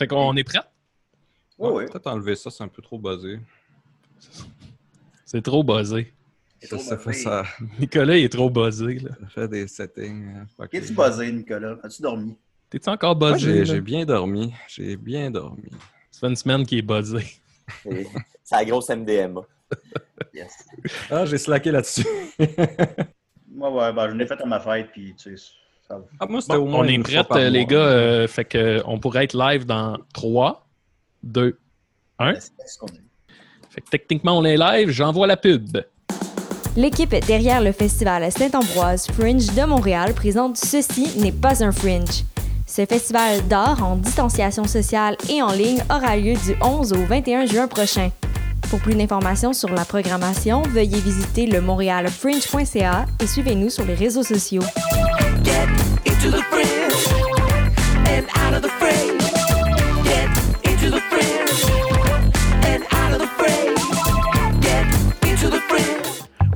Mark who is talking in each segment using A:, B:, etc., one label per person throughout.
A: Fait qu'on est prêt?
B: Oui, oui.
C: Peut-être enlever ça, c'est un peu trop buzzé.
A: C'est trop buzzé.
B: C'est
C: Ça,
B: trop
C: ça fait
B: buzzé.
C: ça,
A: Nicolas, il est trop buzzé, là.
C: ça fait des settings. pas
B: Es-tu
C: cool.
B: buzzé, Nicolas? As-tu dormi?
A: T'es-tu encore buzzé?
C: j'ai bien dormi. J'ai bien dormi.
A: Ça fait une semaine qu'il est buzzé.
D: C'est la grosse MDMA.
B: Yes.
C: Ah, j'ai slacké là-dessus.
B: Moi, ouais, ben, je l'ai fait à ma fête, puis tu sais.
C: Ah, moi, c'était
A: Bon,
C: au moins
A: on est
C: par
A: euh, les gars. euh, fait que on pourrait être live dans 3, 2, 1.
B: C'est ce qu'on a dit.
A: Fait que techniquement, on est live. J'envoie la pub.
E: L'équipe derrière le festival Saint-Ambroise Fringe de Montréal présente Ceci n'est pas un fringe. Ce festival d'art en distanciation sociale et en ligne aura lieu du 11 au 21 juin prochain. Pour plus d'informations sur la programmation, veuillez visiter le montréalfringe.ca et suivez-nous sur les réseaux sociaux.
F: Get into the fringe and out of the frame.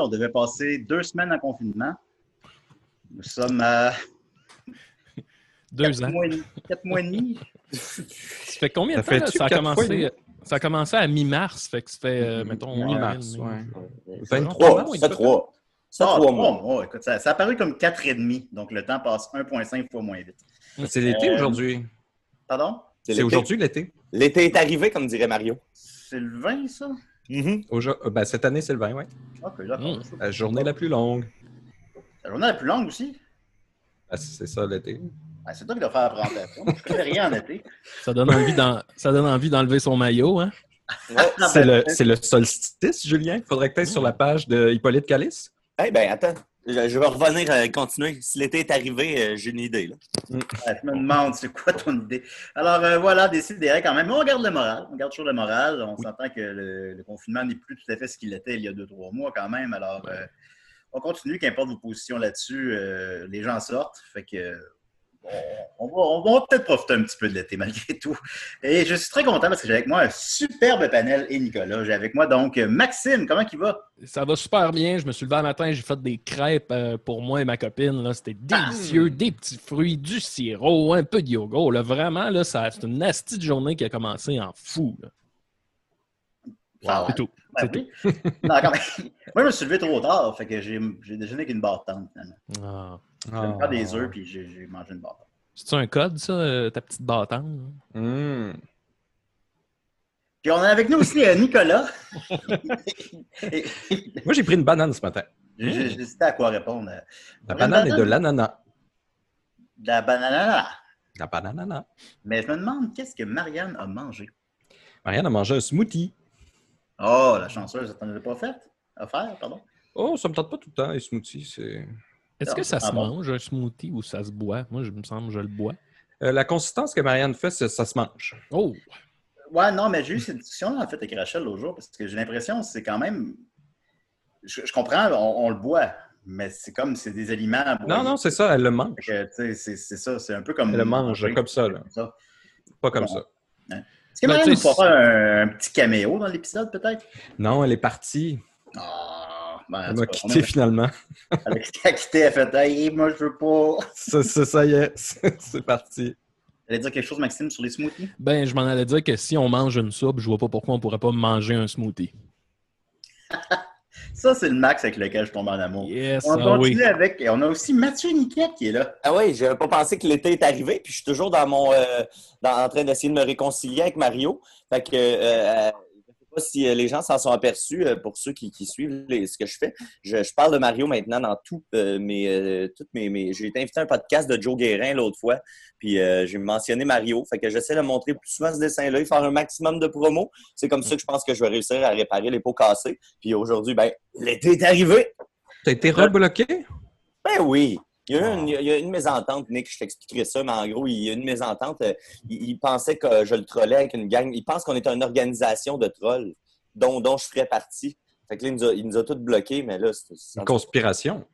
B: On devait passer deux semaines en confinement. Nous sommes à
A: Deux
B: quatre
A: ans.
B: mois, et demi- quatre mois et demi.
A: Ça fait combien de
C: Ça
A: temps? là? Ça a, commencé,
C: demi?
A: ça a commencé à mi-mars. Fait que ça fait, euh, mettons,
C: Mi-mars,
A: avril,
C: ouais.
A: mai.
C: 23
D: Trois,
C: mois,
D: ça trois. Ça
B: Ah,
D: mois.
B: Écoute, ça, ça a paru comme quatre et demi, donc le temps passe 1,5 fois moins vite.
C: C'est l'été
B: Euh,
C: aujourd'hui.
B: Pardon?
C: C'est aujourd'hui l'été.
D: L'été est arrivé, comme dirait Mario.
B: C'est le 20, ça?
C: Ben, cette année, c'est le 20, oui.
B: Ok, d'accord.
A: Mm.
C: La journée la plus longue.
B: La journée la plus longue aussi?
C: Ah, c'est ça l'été.
B: Ah, c'est toi qui dois faire la présentation. Je connais rien en été.
A: Ça donne envie d'en- ça donne envie d'enlever son maillot, hein?
D: Ouais.
C: C'est le, c'est le solstice, Julien. Faudrait que tu sur la page de Hippolyte Calice.
D: Eh ben, attends. Je, je vais revenir, euh, continuer. Si l'été est arrivé, euh, j'ai une idée. Là.
B: Ah, je me demande, c'est quoi ton idée? Alors euh, voilà, décidez quand même. Mais on garde le moral. On garde toujours le moral. On s'entend que le, le confinement n'est plus tout à fait ce qu'il était il y a deux, trois mois quand même. Alors euh, on continue, qu'importe vos positions là-dessus, les gens sortent. Fait que on, va, on va peut-être profiter un petit peu de l'été malgré tout. Et je suis très content parce que j'ai avec moi un superbe panel et Nicolas. J'ai avec moi donc Maxime. Comment il va?
A: Ça va super bien. Je me suis levé un matin, j'ai fait des crêpes euh, pour moi et ma copine. C'était délicieux. Des petits fruits, du sirop, un peu de yoga. Là. Vraiment, là, c'est une nasty de journée qui a commencé en fou. là.
B: Ça
A: C'est tout.
B: Ben oui. Non, quand même. Moi, je me suis levé trop tard. Fait que j'ai déjeuné avec une barre de tente, finalement.
A: Ah.
B: Fait faire des œufs, puis j'ai mangé une de tente.
A: C'est-tu un code, ça, euh, ta petite bâtonne?
C: Hum.
B: Puis on a avec nous aussi euh, Nicolas. Et-
C: Moi, j'ai pris une banane ce matin.
B: Hésité à quoi répondre.
C: La banane est de l'ananas.
B: De la banane.
C: La banane.
B: Mais je me demande qu'est-ce que Marianne a mangé?
C: Marianne a mangé un smoothie.
B: Oh, la chanceuse, t'en avais pas fait? Faire, pardon?
C: Oh, ça me tente pas tout le temps, les smoothies. C'est...
A: Est-ce que ça se
B: bon?
A: mange, un smoothie, ou ça se boit? Moi, je me semble que je le bois.
C: Euh, la consistance que Marianne fait, c'est- ça se mange.
A: Oh!
B: Ouais, non, mais j'ai eu cette discussion en fait avec Rachel l'autre jour parce que j'ai l'impression que c'est quand même. Je, je comprends, on, on le boit, mais c'est comme c'est des aliments. à boire.
C: Non, non, c'est ça, elle le mange.
B: Sais, C'est c'est ça, c'est un peu comme.
C: Elle le mange comme ça, là.
B: Comme ça.
C: Pas comme
B: Bon.
C: ça.
B: Est-ce que
A: Ben,
B: Marianne nous faire un, un petit caméo dans l'épisode, peut-être?
C: Non, elle est partie.
B: Ah, ben, en
C: Elle m'a quitté
B: a-
C: finalement.
B: Elle a quitté, elle a fait Hey, moi, je veux pas.
C: Ça, ça, ça y est, c'est parti.
B: allais dire quelque chose, Maxime, sur les smoothies?
A: Ben, je m'en allais dire que si on mange une soupe, je vois pas pourquoi on pourrait pas manger un smoothie.
B: Ça, c'est le max avec lequel je tombe en amour.
A: Yes,
B: On
A: ah oui.
B: continue avec. et On a aussi Mathieu Niquette qui est là.
D: Ah oui, j'avais pas pensé que l'été est arrivé, puis je suis toujours dans mon euh, dans- en train d'essayer de me réconcilier avec Mario. Fait que euh, euh, pas si euh, les gens s'en sont aperçus euh, pour ceux qui, qui suivent les- ce que je fais. Je, je parle de Mario maintenant dans tout, euh, mes, euh, toutes mes, mes- J'ai été invité à un podcast de Joe Guérin l'autre fois, puis euh, j'ai mentionné Mario. Fait que j'essaie de montrer plus souvent ce dessin-là, et faire un maximum de promos. C'est comme ça que je pense que je vais réussir à réparer les pots cassés. Puis aujourd'hui, ben, l'été est arrivé.
C: T'as été rebloqué?
D: Ben oui. Il y, a eu une, il y a eu une mésentente, Nick, je t'expliquerai ça, mais en gros, il y a eu une mésentente. euh, Il, il pensait que je le trollais avec une gang. Il pense qu'on est une organisation de trolls dont, dont je ferais partie. Fait que là, il nous a, il nous a tous bloqués, mais là, c'est
C: Une conspiration.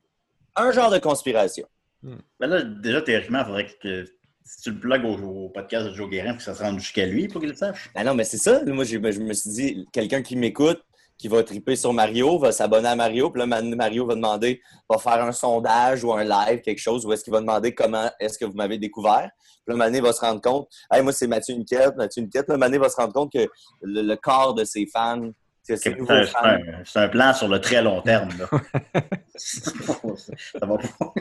D: un genre de conspiration.
B: Ben là, déjà, théoriquement, il faudrait que si tu le plugues au, au podcast de Joe Guérin, faut que ça se rende jusqu'à lui pour qu'il le sache.
D: Ah non, mais c'est ça. Moi, je me suis dit, quelqu'un qui m'écoute, qui va triper sur Mario, va s'abonner à Mario, puis là, Mario va demander, va faire un sondage ou un live, quelque chose, où est-ce qu'il va demander comment est-ce que vous m'avez découvert. Puis là, Mané va se rendre compte, hey, moi, c'est Mathieu Niquette, Mathieu Niquette. Là, Mané va se rendre compte que le, le corps de ses fans, c'est
B: un, plan sur le très long terme. Là. ça va pas.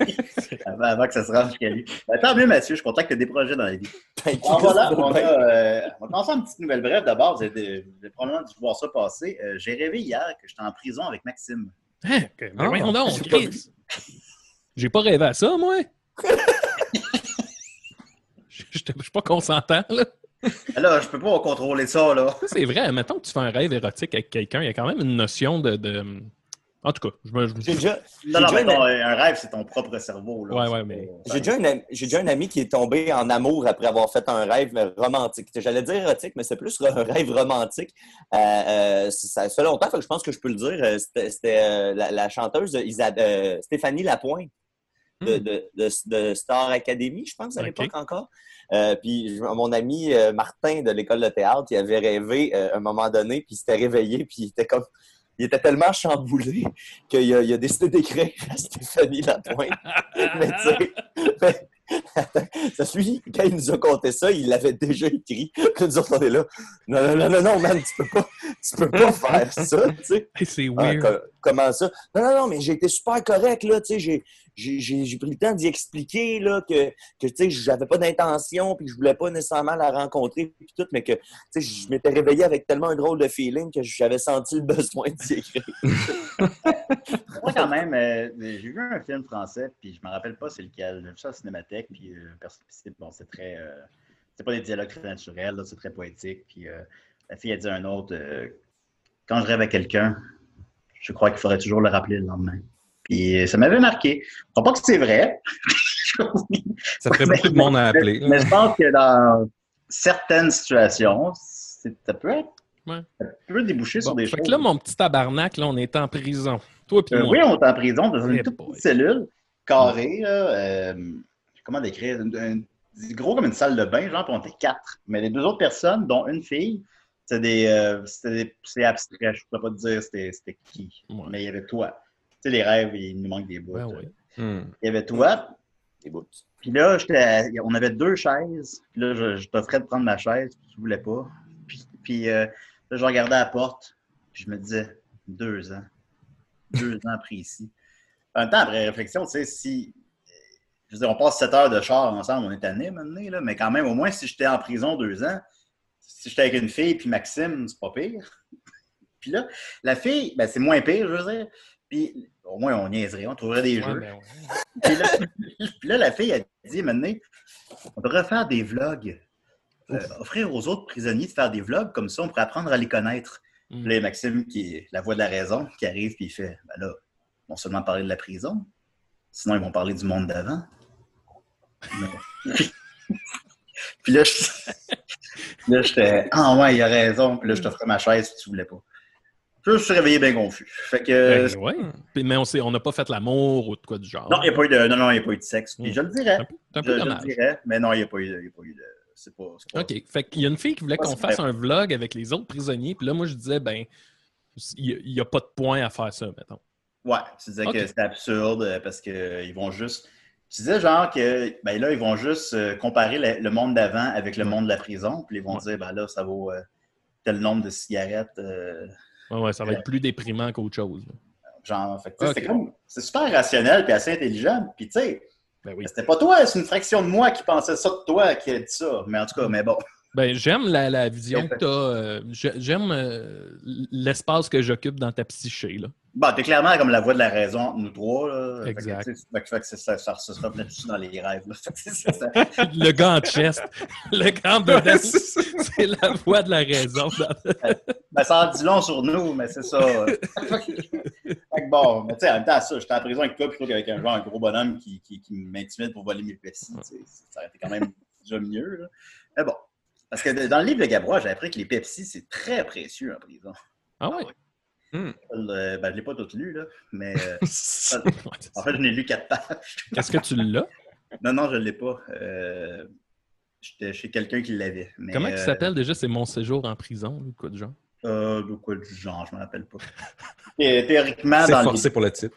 B: avant, avant que ça se rende jusqu'à lui. Ben, tant mieux, Mathieu. Je suis content que tu aies des projets dans la vie. Alors voilà, on, a, euh, on va commencer une petite nouvelle brève. D'abord, vous avez, vous avez probablement dû voir ça passer. Euh, J'ai rêvé hier que j'étais en prison avec Maxime.
A: Hein? que- ben
C: Ah,
A: voyons donc,
D: j'ai pas
A: rêvé à ça, moi. Je je suis pas consentant, là.
B: Ben Là, je peux pas contrôler ça, là.
A: C'est vrai. Mettons que tu fais un rêve érotique avec quelqu'un, il y a quand même une notion de. de- En tout cas, je me. je-
D: déjà,
B: Non, non,
D: déjà
B: mais
D: une-
B: non, un rêve, c'est ton propre cerveau. Là.
A: Ouais, ouais, mais-
D: J'ai déjà, un ami- j'ai déjà un ami qui est tombé en amour après avoir fait un rêve romantique. J'allais dire érotique, mais c'est plus un rêve romantique. Euh, euh, ça fait longtemps, fait que je pense que je peux le dire. Euh, C'était euh, la, la chanteuse euh, Stéphanie Lapointe de, de, de- de Star Academy, je pense, à l'époque encore. Euh, puis mon ami euh, Martin de l'école de théâtre, il avait rêvé euh, à un moment donné, puis il s'était réveillé, puis il était comme. Il était tellement chamboulé qu'il a, il a décidé d'écrire à Stéphanie Lapointe. mais tu sais, lui, quand il nous a conté ça, il l'avait déjà écrit. Puis nous autres, on est là. Non, non, non, non, non, man, tu peux pas, tu peux pas faire ça, tu sais.
A: C'est
D: Ah,
A: weird.
D: co- comment ça? Non, non, non, mais j'ai été super correct, là, tu sais, j'ai- pris le temps d'y expliquer, là, que, que tu sais, j'avais pas d'intention, puis que je voulais pas nécessairement la rencontrer, puis tout, mais que, tu sais, je m'étais réveillé avec tellement un drôle de feeling que j'avais senti le besoin d'y écrire.
B: Moi, quand même, euh, j'ai vu un film français, puis je me rappelle pas c'est lequel. J'ai vu ça à la cinémathèque, puis euh, c'est bon, c'est très. euh, c'est pas des dialogues très naturels, c'est très poétique. Puis euh, la fille a dit à un autre Quand je rêve à quelqu'un, je crois qu'il faudrait toujours le rappeler le lendemain. Puis euh, ça m'avait marqué. Je crois pas que c'est vrai.
C: Ça ferait beaucoup de monde à appeler.
B: Mais je pense que dans certaines situations, ça peut être.
A: Ouais.
B: Ça peut déboucher sur des
A: fait
B: choses.
A: que là, mon petit tabarnak, là, on est en prison. Toi puis
B: Euh,
A: moi.
B: oui, on est en prison dans une
A: Eh
B: toute
A: boy.
B: petite cellule carrée. là, euh, comment décrire? Un- gros comme une salle de bain, genre, puis on était quatre. Mais les deux autres personnes, dont une fille, des, euh, c'était des- c'est abstrait. Je ne pourrais pas te dire c'était c'était qui.
A: Ouais.
B: Mais il y avait toi. Tu sais, les rêves, il nous manque des bouts.
A: Ben oui.
C: Hmm.
B: Il y avait toi.
D: Des bouts.
B: Puis là, on avait deux chaises. Puis là, je, je t'offrais de prendre ma chaise, puis tu voulais pas. Puis, puis, euh, là, je regardais à la porte, puis je me disais, deux ans. Deux ans pris ici. En même temps, après réflexion, tu sais, si. Je veux dire, on passe sept heures de char ensemble, on est tanné maintenant, là, mais quand même, au moins, si j'étais en prison deux ans, si j'étais avec une fille, puis Maxime, c'est pas pire. puis là, la fille, ben, c'est moins pire, je veux dire. Puis au moins, on niaiserait, on trouverait des
A: Ouais,
B: jeux.
A: ben ouais.
B: Puis là, puis là, la fille a dit maintenant, on devrait faire des vlogs. Euh, offrir aux autres prisonniers de faire des vlogs, comme ça, on pourrait apprendre à les connaître.
A: Mm.
B: Puis là, Maxime, qui est la voix de la raison, qui arrive, puis il fait Ben là, ils vont seulement parler de la prison, sinon ils vont parler du monde d'avant. Puis là, je- là, j'étais Ah ouais, il a raison. Puis là, je t'offrais ma chaise, puis tu voulais pas. Je suis réveillé bien confus. Fait que.
A: Ben ouais. Puis- Mais on n'a pas fait l'amour ou de quoi du genre.
B: non, il n'y a pas eu de. Non, non, il a pas eu de sexe. Je le dirais.
A: un peu,
B: Je, le dirais, mais non, il n'y a pas eu de. il y a pas eu de- C'est pas.
A: OK. Fait qu'il y a une fille qui voulait
B: Ouais,
A: qu'on fasse
B: vrai.
A: un vlog avec les autres prisonniers. Puis là, moi, je disais, ben, il n'y a, pas de point à faire ça, mettons.
B: Ouais, tu disais que c'était absurde euh, parce qu'ils vont juste Tu disais genre que ben là, ils vont juste euh, comparer le, le monde d'avant avec le monde de la prison, puis ils vont dire ben là, ça vaut euh, tel nombre de cigarettes. euh,
A: Ouais, ouais, ça va être plus déprimant qu'autre chose.
B: genre, fait que, tu sais,
A: Ok.
B: c'est comme c'est super rationnel puis assez intelligent. Puis tu sais,
A: Ben oui.
B: c'était pas toi, c'est une fraction de moi qui pensait ça de toi qui a dit ça. Mais en tout cas, mais bon.
A: Ben, j'aime la, la vision que tu as. j'aime euh, l'espace que j'occupe dans ta psyché. Là.
B: Bon, t'es clairement comme la voix de la raison entre nous trois. Là.
A: Exact.
B: Fait que, fait que- ça, ça, se reflète aussi dans les rêves. Là.
A: Le gars en chest. Le grand bedel, c'est la voix de la raison.
B: Ben, ça en dit long sur nous, mais c'est ça. fait que bon, mais tu sais, en même temps, ça, j'étais en prison avec toi plutôt qu'avec un genre un gros bonhomme qui, qui, qui m'intimide pour voler mes Pepsi. Ça aurait été quand même déjà mieux. Là. Mais bon. Parce que dans le livre de Gabrois, j'ai appris que les Pepsi, c'est très précieux en prison.
A: Ah ouais?
B: Euh, ben, je ne l'ai pas tout lu, là, mais euh, en fait, je n'ai lu quatre pages.
A: Est-ce que tu l'as?
B: Non, non, je ne l'ai pas. Euh, J'étais chez quelqu'un qui l'avait.
A: Comment il s'appelle déjà? C'est mon séjour en prison ou quoi de genre?
B: De quoi du genre, je ne me rappelle pas. Thé- Théoriquement, dans les,
C: forcé pour le titre.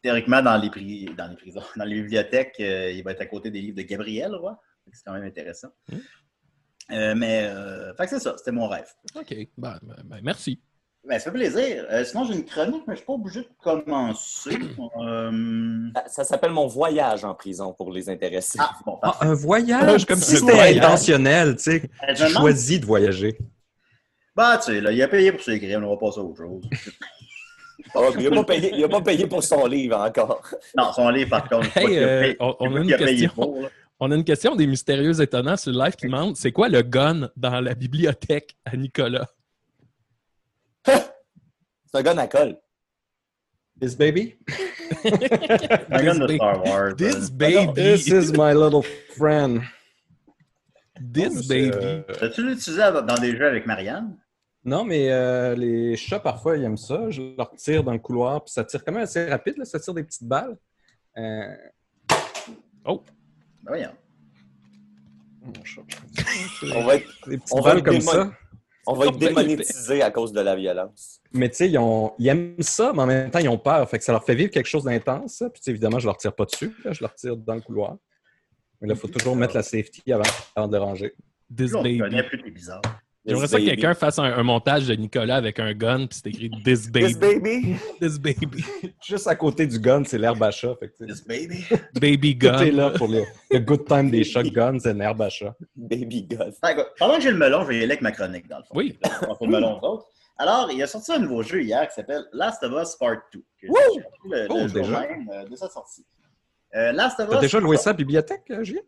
B: théoriquement, dans les, pri- dans les prisons, dans les bibliothèques, il va être à côté des livres de Gabriel Roy. C'est quand même intéressant.
A: Mm.
B: Mais, euh, c'est ça, c'était mon rêve.
A: OK. Ben, ben, merci.
B: Ben, ça fait plaisir. Euh, sinon, j'ai une chronique, mais je ne suis pas obligé de commencer. Euh,
D: Ça, ça s'appelle mon voyage en prison pour les intéressés.
B: Ah, bon,
C: Ah, un voyage, comme si c'était intentionnel, tu sais. Tu
B: demande-
C: choisis de voyager.
B: Bah, tu sais, là, il a payé pour ses crimes, on va passer à autre chose.
D: Ah, il n'a pas, payé- il a pas payé pour son livre encore.
B: non, son livre, par contre,
A: Hey,
B: a
A: euh,
B: payé-
A: on- a une
B: a
A: question.
B: pour.
A: On a une question des mystérieux étonnants sur le live qui demande c'est quoi le gun dans la bibliothèque à Nicolas?
D: C'est un gars à colle.
C: This baby?
B: Un gun de
A: This
B: Star Wars.
A: This baby.
C: This is my little friend.
A: This
C: C'est,
A: baby.
C: euh,
B: T'as-tu l'utilisé dans des jeux avec Marianne?
C: Non, mais euh, les chats, parfois, ils aiment ça. Je leur tire dans le couloir, puis ça tire quand même assez rapide. Là. Ça tire des petites balles. Euh,
B: Ben voyons.
D: On va être,
C: Des
D: on va être
C: comme
D: démon-
C: ça.
D: On va être
A: Oh, ben,
D: démonétisé à cause de la violence.
C: Mais tu sais, ils, ont- ils aiment ça, mais en même temps, ils ont peur. Fait que ça leur fait vivre quelque chose d'intense. ça. Puis évidemment, je leur tire pas dessus. là. je leur tire dans le couloir. Mais là, il faut toujours mettre la safety avant, avant de le ranger.
B: Connaît plus, bizarre.
A: J'aimerais ça que quelqu'un fasse un, un montage de Nicolas avec un gun puis c'est écrit This baby.
D: This baby.
A: This baby.
C: Juste à côté du gun, c'est l'herbe à chat. Fait que,
B: This baby.
A: Baby
C: tout est
A: gun.
C: là pour le, le good time des shotguns, c'est l'herbe à chat.
D: Baby gun.
B: Pendant que j'ai le melon, je vais y aller avec ma chronique, dans le fond.
A: Oui.
B: Le melon d'autres. Alors, il a sorti un nouveau jeu hier qui s'appelle Last of Us Part 2. que j'ai
D: Wouh!
B: Le, le
C: Oh,
B: jour
C: déjà?
B: même euh, de sa sortie. Euh, Last of
C: T'as
B: Us.
C: déjà loué ça à la bibliothèque, euh, Julien?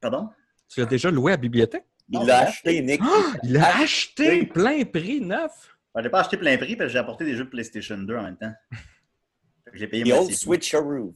B: Pardon?
C: Tu l'as déjà loué à la bibliothèque?
D: Il l'a
B: j'ai
D: acheté, Nick.
C: Il l'a acheté plein prix, neuf?
B: Ben, j'ai pas acheté plein prix parce que j'ai apporté des jeux de PlayStation 2 en même temps. J'ai payé
D: The old switcheroo.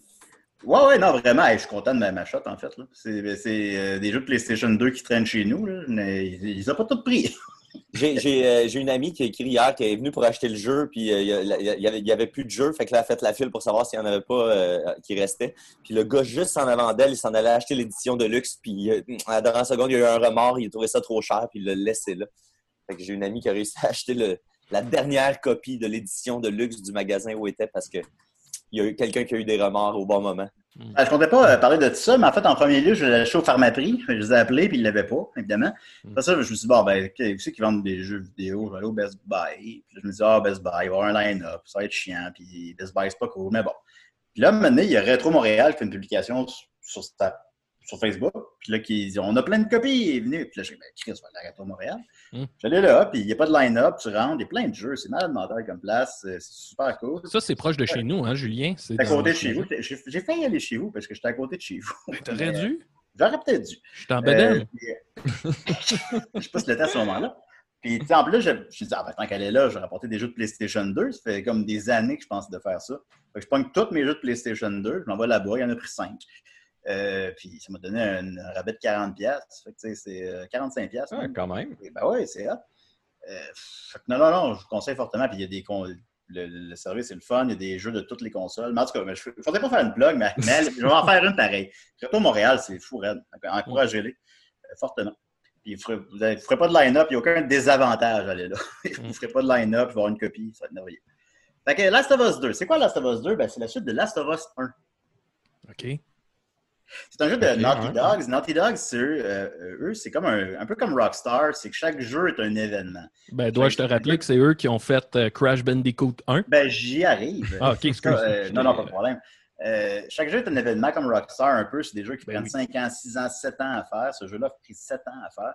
B: Ouais, ouais, non, vraiment. hey, je suis content de ma, ma shot, en fait. C'est c'est, euh, des jeux de PlayStation 2 qui traînent chez nous. Là, mais ils n'ont pas tout pris.
D: Euh, j'ai une amie qui a écrit hier qui est venue pour acheter le jeu, puis euh, il y a- il y, avait- plus de jeu, fait que là, elle a fait la file pour savoir s'il n'y en avait pas euh, qui restait. Puis le gars, juste en avant d'elle, il s'en allait acheter l'édition de luxe, puis à la seconde, il a eu un remords, il a trouvé ça trop cher, puis il l'a laissé là. Fait que j'ai une amie qui a réussi à acheter la dernière copie de l'édition de luxe du magasin où était parce que il y a eu quelqu'un qui a eu des remords au bon moment.
B: Ben, je comptais pas euh, parler de tout ça, mais en fait, en premier lieu, je l'ai acheté au Pharmaprix. Je les ai appelés, puis ils ne l'avaient pas, évidemment.
A: Mm.
B: Après ça, je me suis dit, bon, ben, qui c'est qui vendent des jeux vidéo? Je vais aller au Best Buy. Puis je me dis, ah, Best Buy, il va y avoir un line-up, ça va être chiant, puis Best Buy, c'est pas cool, mais bon. Puis là, maintenant, il y a Retro Montréal qui fait une publication sur, sa- sur Facebook. Puis là, qui dit, on a plein de copies, venez. Puis là, je dis, ben, Chris, va aller à Montréal.
A: Mm.
B: J'allais là, puis il n'y a pas de line-up, tu rentres, il y a plein de jeux, c'est malade mental comme place, c'est super cool.
A: Ça, c'est proche de chez nous, hein, Julien? C'est
B: à côté de chez vous. J'ai j'ai failli aller chez vous parce que j'étais à côté de chez vous.
A: T'aurais dû?
B: J'aurais peut-être dû.
A: Je suis en
B: Euh, euh, je sais pas si le temps à ce moment-là. Puis, en plus, je, me suis dit, ah, ben, tant qu'elle est là, je vais rapporter des jeux de PlayStation 2. Ça fait comme des années que je pense de faire ça. Fait que je pogne tous mes jeux de PlayStation 2, je m'envoie là-bas, il y en a pris 5. Puis, ça m'a donné un, un rabais de 40$. Fait que, c'est euh, 45$. piastres,
C: Ah,
B: même.
C: quand même.
B: Et Ben oui, c'est hot. Euh, fait que non, non, non, je vous conseille fortement. Puis il y a des con- le, le service est le fun, il y a des jeux de toutes les consoles. Mais en tout cas, mais je ne faudrait pas faire une blog, mais, mais je vais en faire une pareille. Retour Montréal, c'est fou, raide. Encouragez-les euh, fortement. Puis vous ne ferez, vous pas de line-up, il n'y a aucun désavantage à aller là. vous ne ferez pas de line-up, y avoir une copie, ça va être merveilleux. Fait que Last of Us 2, c'est quoi Last of Us 2? Ben, c'est la suite de Last of Us 1.
A: OK.
B: C'est un jeu de Naughty
C: ouais.
B: Dogs. Naughty Dogs, c'est eux, euh, eux, c'est comme un, un peu comme Rockstar, c'est que chaque jeu est un événement.
A: Ben, dois-je te rappeler que c'est eux qui ont fait euh, Crash Bandicoot 1?
B: Ben, j'y arrive.
A: Ah, ok, excuse.
B: Euh, non, non, pas de problème. Chaque jeu est un événement comme Rockstar un peu. C'est des jeux qui
A: Ben
B: prennent
A: oui.
B: 5 ans, 6 ans, 7 ans à faire. Ce jeu-là a pris 7 ans à faire.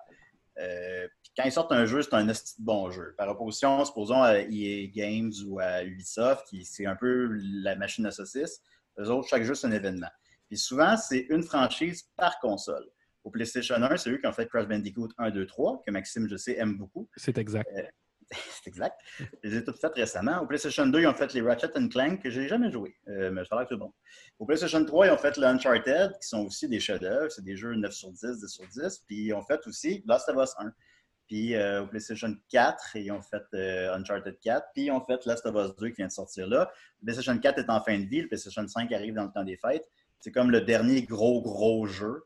B: Puis quand ils sortent un jeu, c'est un bon jeu. Par opposition, supposons à EA Games ou à Ubisoft, qui c'est un peu la machine à saucisse. Eux autres, chaque jeu, c'est un événement. Puis souvent, c'est une franchise par console. Au PlayStation 1, c'est eux qui ont fait Crash Bandicoot 1, 2, 3, que Maxime, je sais, aime beaucoup.
A: C'est exact.
B: C'est exact. Je les ai toutes faites récemment. Au PlayStation 2, ils ont fait les Ratchet Clank, que j'ai jamais joué, euh, mais ça a l'air c'est bon. Au PlayStation 3, ils ont fait le Uncharted, qui sont aussi des chefs-d'œuvre. C'est des jeux 9 sur 10, 10 sur 10. Puis ils ont fait aussi Last of Us 1. Puis euh, au PlayStation 4, ils ont fait euh, Uncharted 4. Puis ils ont fait Last of Us 2 qui vient de sortir là. Le PlayStation 4 est en fin de vie. Le PlayStation 5 arrive dans le temps des fêtes. C'est comme le dernier gros, gros jeu.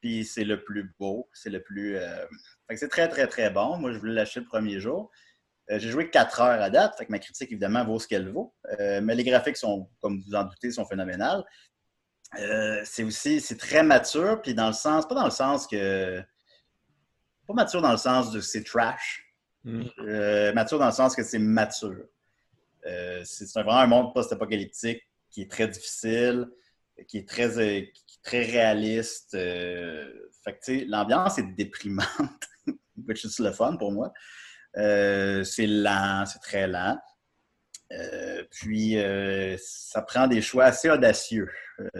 B: Puis c'est le plus beau. C'est le plus. euh, Fait que c'est très, très, très bon. Moi, je voulais l'acheter le premier jour. Euh, j'ai joué 4 heures à date, fait que ma critique, évidemment, vaut ce qu'elle vaut. Euh, mais les graphiques sont, comme vous en doutez, sont phénoménales. Euh, c'est aussi, c'est très mature, puis dans le sens, pas dans le sens que. Pas mature dans le sens de c'est trash.
C: Mm.
B: Mature dans le sens que c'est mature. C'est vraiment un monde post-apocalyptique qui est très difficile, qui est très, euh, très réaliste. euh, fait que, l'ambiance est déprimante, le fun pour moi. Euh, c'est lent, c'est très lent. Puis, ça prend des choix assez audacieux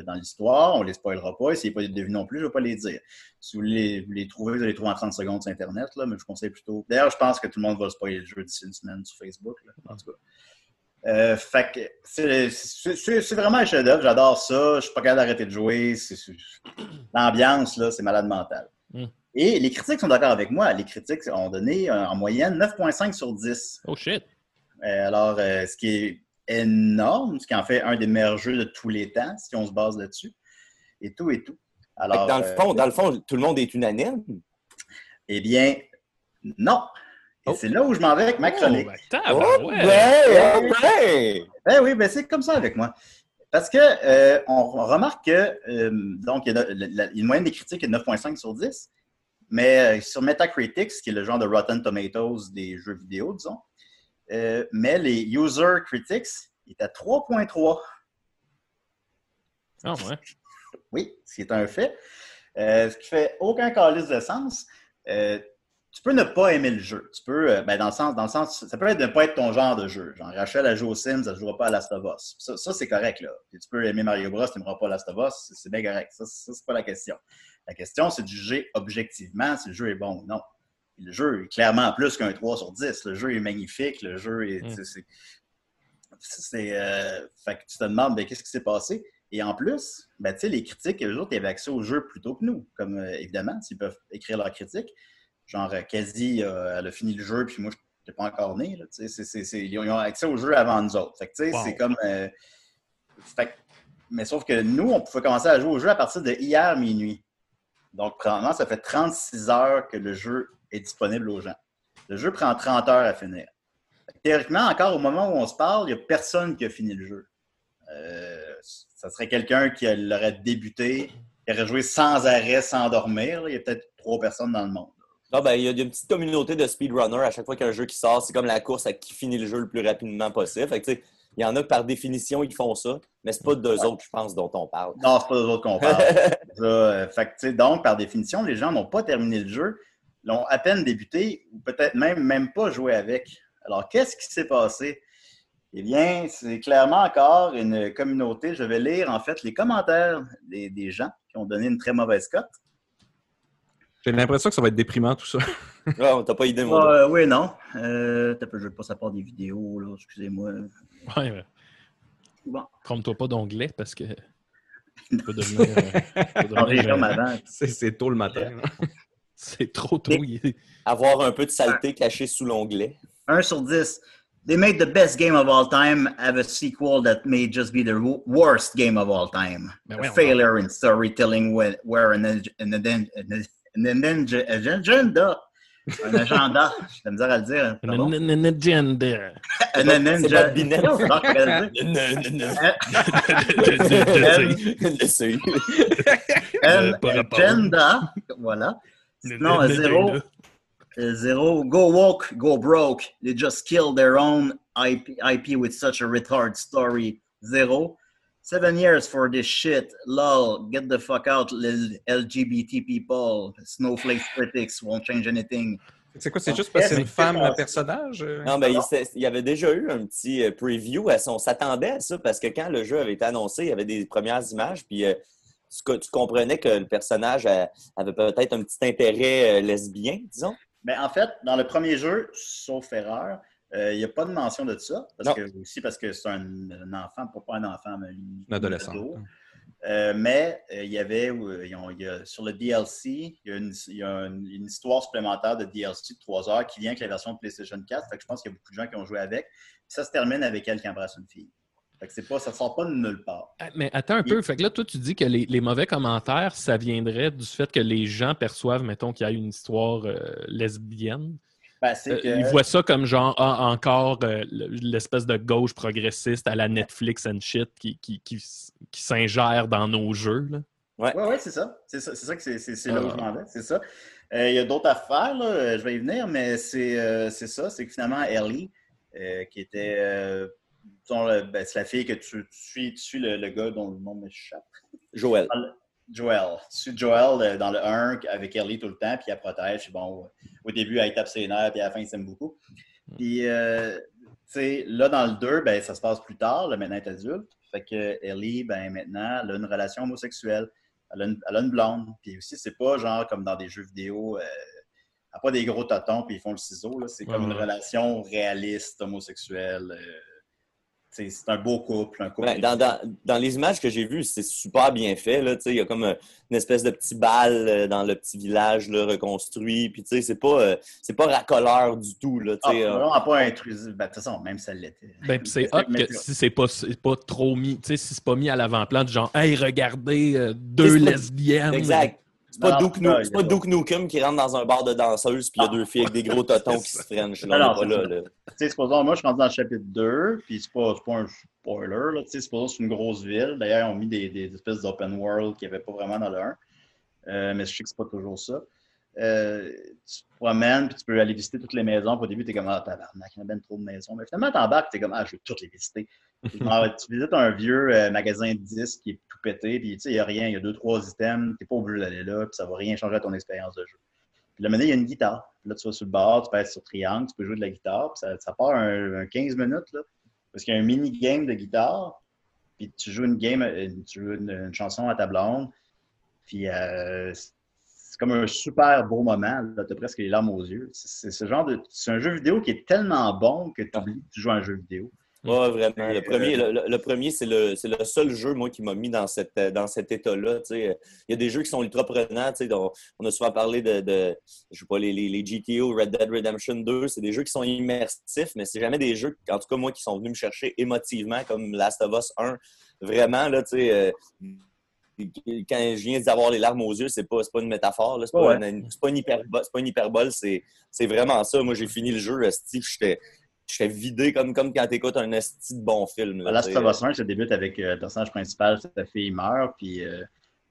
B: dans l'histoire. On ne les spoilera pas. Essayez pas de les deviner non plus, je ne vais pas les dire. Si vous les, les trouvez, vous allez les trouver en 30 secondes sur Internet, là, mais je conseille plutôt. D'ailleurs, je pense que tout le monde va spoiler le jeu d'ici une semaine sur Facebook. Euh, fait que c'est- c'est c'est- c'est vraiment un chef-d'œuvre. J'adore ça. Je suis pas capable d'arrêter de jouer. C'est- c'est- L'ambiance, là, c'est malade mental.
A: Mm.
B: Et les critiques sont d'accord avec moi. Les critiques ont donné en moyenne 9,5 sur 10.
A: Oh shit!
B: Euh, alors, euh, ce qui est énorme, ce qui en fait un des meilleurs jeux de tous les temps, si on se base là-dessus. Et tout et tout.
D: Fait que
B: Alors,
D: dans, le
B: euh,
D: fond, dans le fond, tout le monde est unanime?
B: eh bien, non. Et
D: Oh.
B: c'est là où je m'en vais avec ma chronique.
A: Oh, ben,
D: Oh, ben, ok.
B: Ben oui, ben c'est comme ça avec moi. Parce que euh, on remarque que euh, donc il y, a, la- la- une moyenne des critiques est de 9.5 sur 10, mais euh, sur Metacritic, qui est le genre de Rotten Tomatoes des jeux vidéo, disons, euh, mais les user critics est à 3.3.
A: Ah ouais.
B: Oui, ce qui est un fait. Euh, ce qui fait aucun calice de sens. Tu peux ne pas aimer le jeu. Tu peux, euh, ben, dans le sens, dans le sens, ça peut être de ne pas être ton genre de jeu. Genre, Rachel, elle joue aux Sims, elle ne jouera pas à Last of Us. Ça, ça, c'est correct, là. Tu peux aimer Mario Bros, tu n'aimeras pas Last of Us, c'est- bien correct. Ça, ça c'est pas la question. La question, c'est de juger objectivement si le jeu est bon ou non. Le jeu est clairement plus qu'un 3 sur 10. Le jeu est magnifique, le jeu est.
A: Mm.
B: c'est- euh, fait que tu te demandes, ben, qu'est-ce qui s'est passé? Et en plus, ben, tu sais, les critiques, eux autres, ils avaient accès au jeu plus tôt que nous. Comme euh, évidemment, s'ils peuvent écrire leurs critiques. Genre, euh, quasi, euh, elle a fini le jeu, puis moi, je n'étais pas encore né. là, c'est- ils, ont, ils ont accès au jeu avant nous autres. Fait que,
A: Wow.
B: c'est comme. euh, fait mais sauf que nous, on pouvait commencer à jouer au jeu à partir de hier minuit. Donc, probablement, ça fait 36 heures que le jeu est disponible aux gens. Le jeu prend 30 heures à finir. Théoriquement, encore au moment où on se parle, il n'y a personne qui a fini le jeu. Euh, ça serait quelqu'un qui l'aurait débuté, qui aurait joué sans arrêt, sans dormir. là. Il y a peut-être trois personnes dans le monde.
D: Ah, ben, il y a une petite communauté de speedrunners à chaque fois qu'il y a un jeu qui sort. C'est comme la course à qui finit le jeu le plus rapidement possible. Fait que, il y en a que par définition, ils font ça, mais c'est pas d'eux autres, je pense, dont on parle.
B: Non, c'est pas eux autres qu'on parle. Ça, euh, fait que, donc, par définition, les gens n'ont pas terminé le jeu, l'ont à peine débuté, ou peut-être même, même pas joué avec. Alors, qu'est-ce qui s'est passé? Eh bien, c'est clairement encore une communauté. Je vais lire, en fait, les commentaires des, des gens qui ont donné une très mauvaise cote.
C: J'ai l'impression que ça va être déprimant tout ça.
D: Ah, T'as pas idée, moi.
B: Ah, euh, oui, non. Euh, t'as peu, je veux pas ça part des vidéos, là, excusez-moi.
A: Ouais, ouais.
B: Bon,
A: Trompe-toi pas d'onglet parce que tu peux devenir. euh, euh.
C: C'est tôt le matin.
A: C'est trop tôt.
D: Avoir un peu de saleté cachée sous l'onglet.
B: 1 sur 10. They made the best game of all time have a sequel that may just be the wo- worst game of all time.
A: Ben
B: a failure in storytelling where, where an, an, an, an, agenda Un agenda. J'ai de la misère à le dire.
A: Une agenda.
B: Un.
D: Laissez.
B: Un agenda. Voilà. Non, zéro. Uh, Zero, go woke, go broke. They just killed their own IP, IP with such a retard story. Zero. Seven years for this shit. Lol. Get the fuck out, LGBT people. Snowflake critics won't change anything.
C: C'est quoi, c'est juste parce que c'est une femme, le personnage? euh?
D: Non, mais il, y avait déjà eu un petit euh, preview. à. On s'attendait à ça parce que quand le jeu avait été annoncé, il y avait des premières images. Puis euh, tu, co- tu comprenais que le personnage euh, avait peut-être un petit intérêt euh, lesbien, disons.
B: Ben, en fait, dans le premier jeu, sauf erreur, euh, il n'y a pas de mention de ça. Parce
D: Non.
B: que, aussi parce que c'est un, un enfant, pas pas un enfant, mais une,
C: Un adolescent.
B: ado. Euh, mais euh, il y avait, euh, ont- y a- sur le DLC, il y a, une, il y a une- une histoire supplémentaire de DLC de 3 heures qui vient avec la version de PlayStation 4. Fait que je pense qu'il y a beaucoup de gens qui ont joué avec. Puis ça se termine avec elle qui embrasse une fille. Fait que c'est pas, ça sort pas de nulle part.
A: Ah, Mais attends un peu. Fait que là, toi, tu dis que les, les mauvais commentaires, ça viendrait du fait que les gens perçoivent, mettons, qu'il y a une histoire euh, lesbienne. Euh,
B: que-
A: Ils voient ça comme genre, ah, encore euh, l'espèce de gauche progressiste à la Netflix and shit qui, qui, qui, s'ingère dans nos jeux. là.
B: Oui, oui, c'est ça. C'est ça, c'est ça que c'est, là où
A: Ah.
B: je m'en vais. C'est ça. Euh, Il y a d'autres affaires, là, euh, je vais y venir, mais c'est, euh, c'est ça. C'est que finalement, Ellie, euh, qui était. euh, ben, c'est la fille que tu, tu suis, tu suis le, le gars dont le nom m'échappe.
D: Joël.
B: Joel. Tu suis Joel euh, dans le 1 avec Ellie tout le temps, puis elle protège. Bon, au début, elle tape ses nerfs, puis à la fin, ils s'aiment beaucoup. Puis, euh, tu sais, là, dans le 2, ben, ça se passe plus tard. Là, maintenant, elle est adulte. Fait que Ellie, ben, maintenant, elle a une relation homosexuelle. Elle a une, elle a une blonde. Puis aussi, c'est pas genre comme dans des jeux vidéo. Euh, elle a pas des gros totons, puis ils font le ciseau. C'est comme
A: Ouais.
B: une relation réaliste, homosexuelle. euh, c'est un beau couple, un couple.
D: Ben, dans, dans- dans les images que j'ai vues, c'est super bien fait. Là, Tu sais, il y a comme euh, une espèce de petit bal euh, dans le petit village là, reconstruit. Puis, tu sais, c'est pas, euh, c'est pas racoleur du tout. Là,
B: Ah,
D: euh.
B: vraiment pas intrusif. Ben, de toute façon, même si elle l'était.
A: Ben, pis c'est
B: mais
A: que si c'est pas, c'est pas trop mis, tu sais, si c'est pas mis à l'avant-plan, du genre, hey, regardez, euh, deux lesbiennes.
D: Exact. C'est pas, Duke, Nu- pas Nukem qui rentre dans un bar de danseuses puis il y a deux filles avec des gros totons qui se frenchent. Là,
B: Alors,
D: pas
B: c'est
D: là, là.
B: Tu sais, supposons, moi, je suis rendu dans le chapitre 2, puis c'est pas, c'est pas un spoiler, là. Tu sais, supposons, c'est une grosse ville. D'ailleurs, ils ont mis des, des espèces d'open world qu'il n'y avait pas vraiment dans le 1. Euh, mais je sais que c'est pas toujours ça. Euh, tu te promènes, puis tu peux aller visiter toutes les maisons. Puis au début, tu es comme, ah, tabarnak, il y a bien trop de maisons. Mais finalement, t'embarques, tu es comme, ah, je veux toutes les visiter. Genre, tu visites un vieux euh, magasin de disques qui est tout pété, puis tu sais, il n'y a rien, il y a deux, trois items, tu n'es pas obligé d'aller là, puis ça va rien changer à ton expérience de jeu. Puis là, maintenant, il y a une guitare. Puis là, tu vas sur le bord, tu être sur triangle, tu peux jouer de la guitare, puis ça, part un, un 15 minutes, là, parce qu'il y a un mini-game de guitare, puis tu joues une game, tu joues une, chanson à ta blonde, puis euh, c'est comme un super beau moment, là, t'as presque les larmes aux yeux. C'est c'est ce genre de... C'est un jeu vidéo qui est tellement bon que tu oublies que tu joues à un jeu vidéo.
D: Ouais, vraiment.
B: Mais,
D: Le premier,
B: euh,
D: le, le- premier c'est le, le seul jeu, moi, qui m'a mis dans, cette, dans cet état-là. Il y a des jeux qui sont ultra prenants. dont On a souvent parlé de, de je sais pas, les, les, les GTO, Red Dead Redemption 2. C'est des jeux qui sont immersifs, mais c'est jamais des jeux, en tout cas, moi, qui sont venus me chercher émotivement, comme Last of Us 1. Vraiment, là, tu sais. euh, quand je viens d'avoir les larmes aux yeux, c'est pas, pas une métaphore, c'est pas,
B: Ouais.
D: une, pas une hyperbole, c'est pas une hyperbole, c'est, c'est vraiment ça. Moi, j'ai fini le jeu, esti, j'étais, j'étais vidé comme, comme quand t'écoutes un esti de bon film. là,
B: Last of Us 1, ça débute avec euh, le personnage principal, sa fille meurt, puis euh,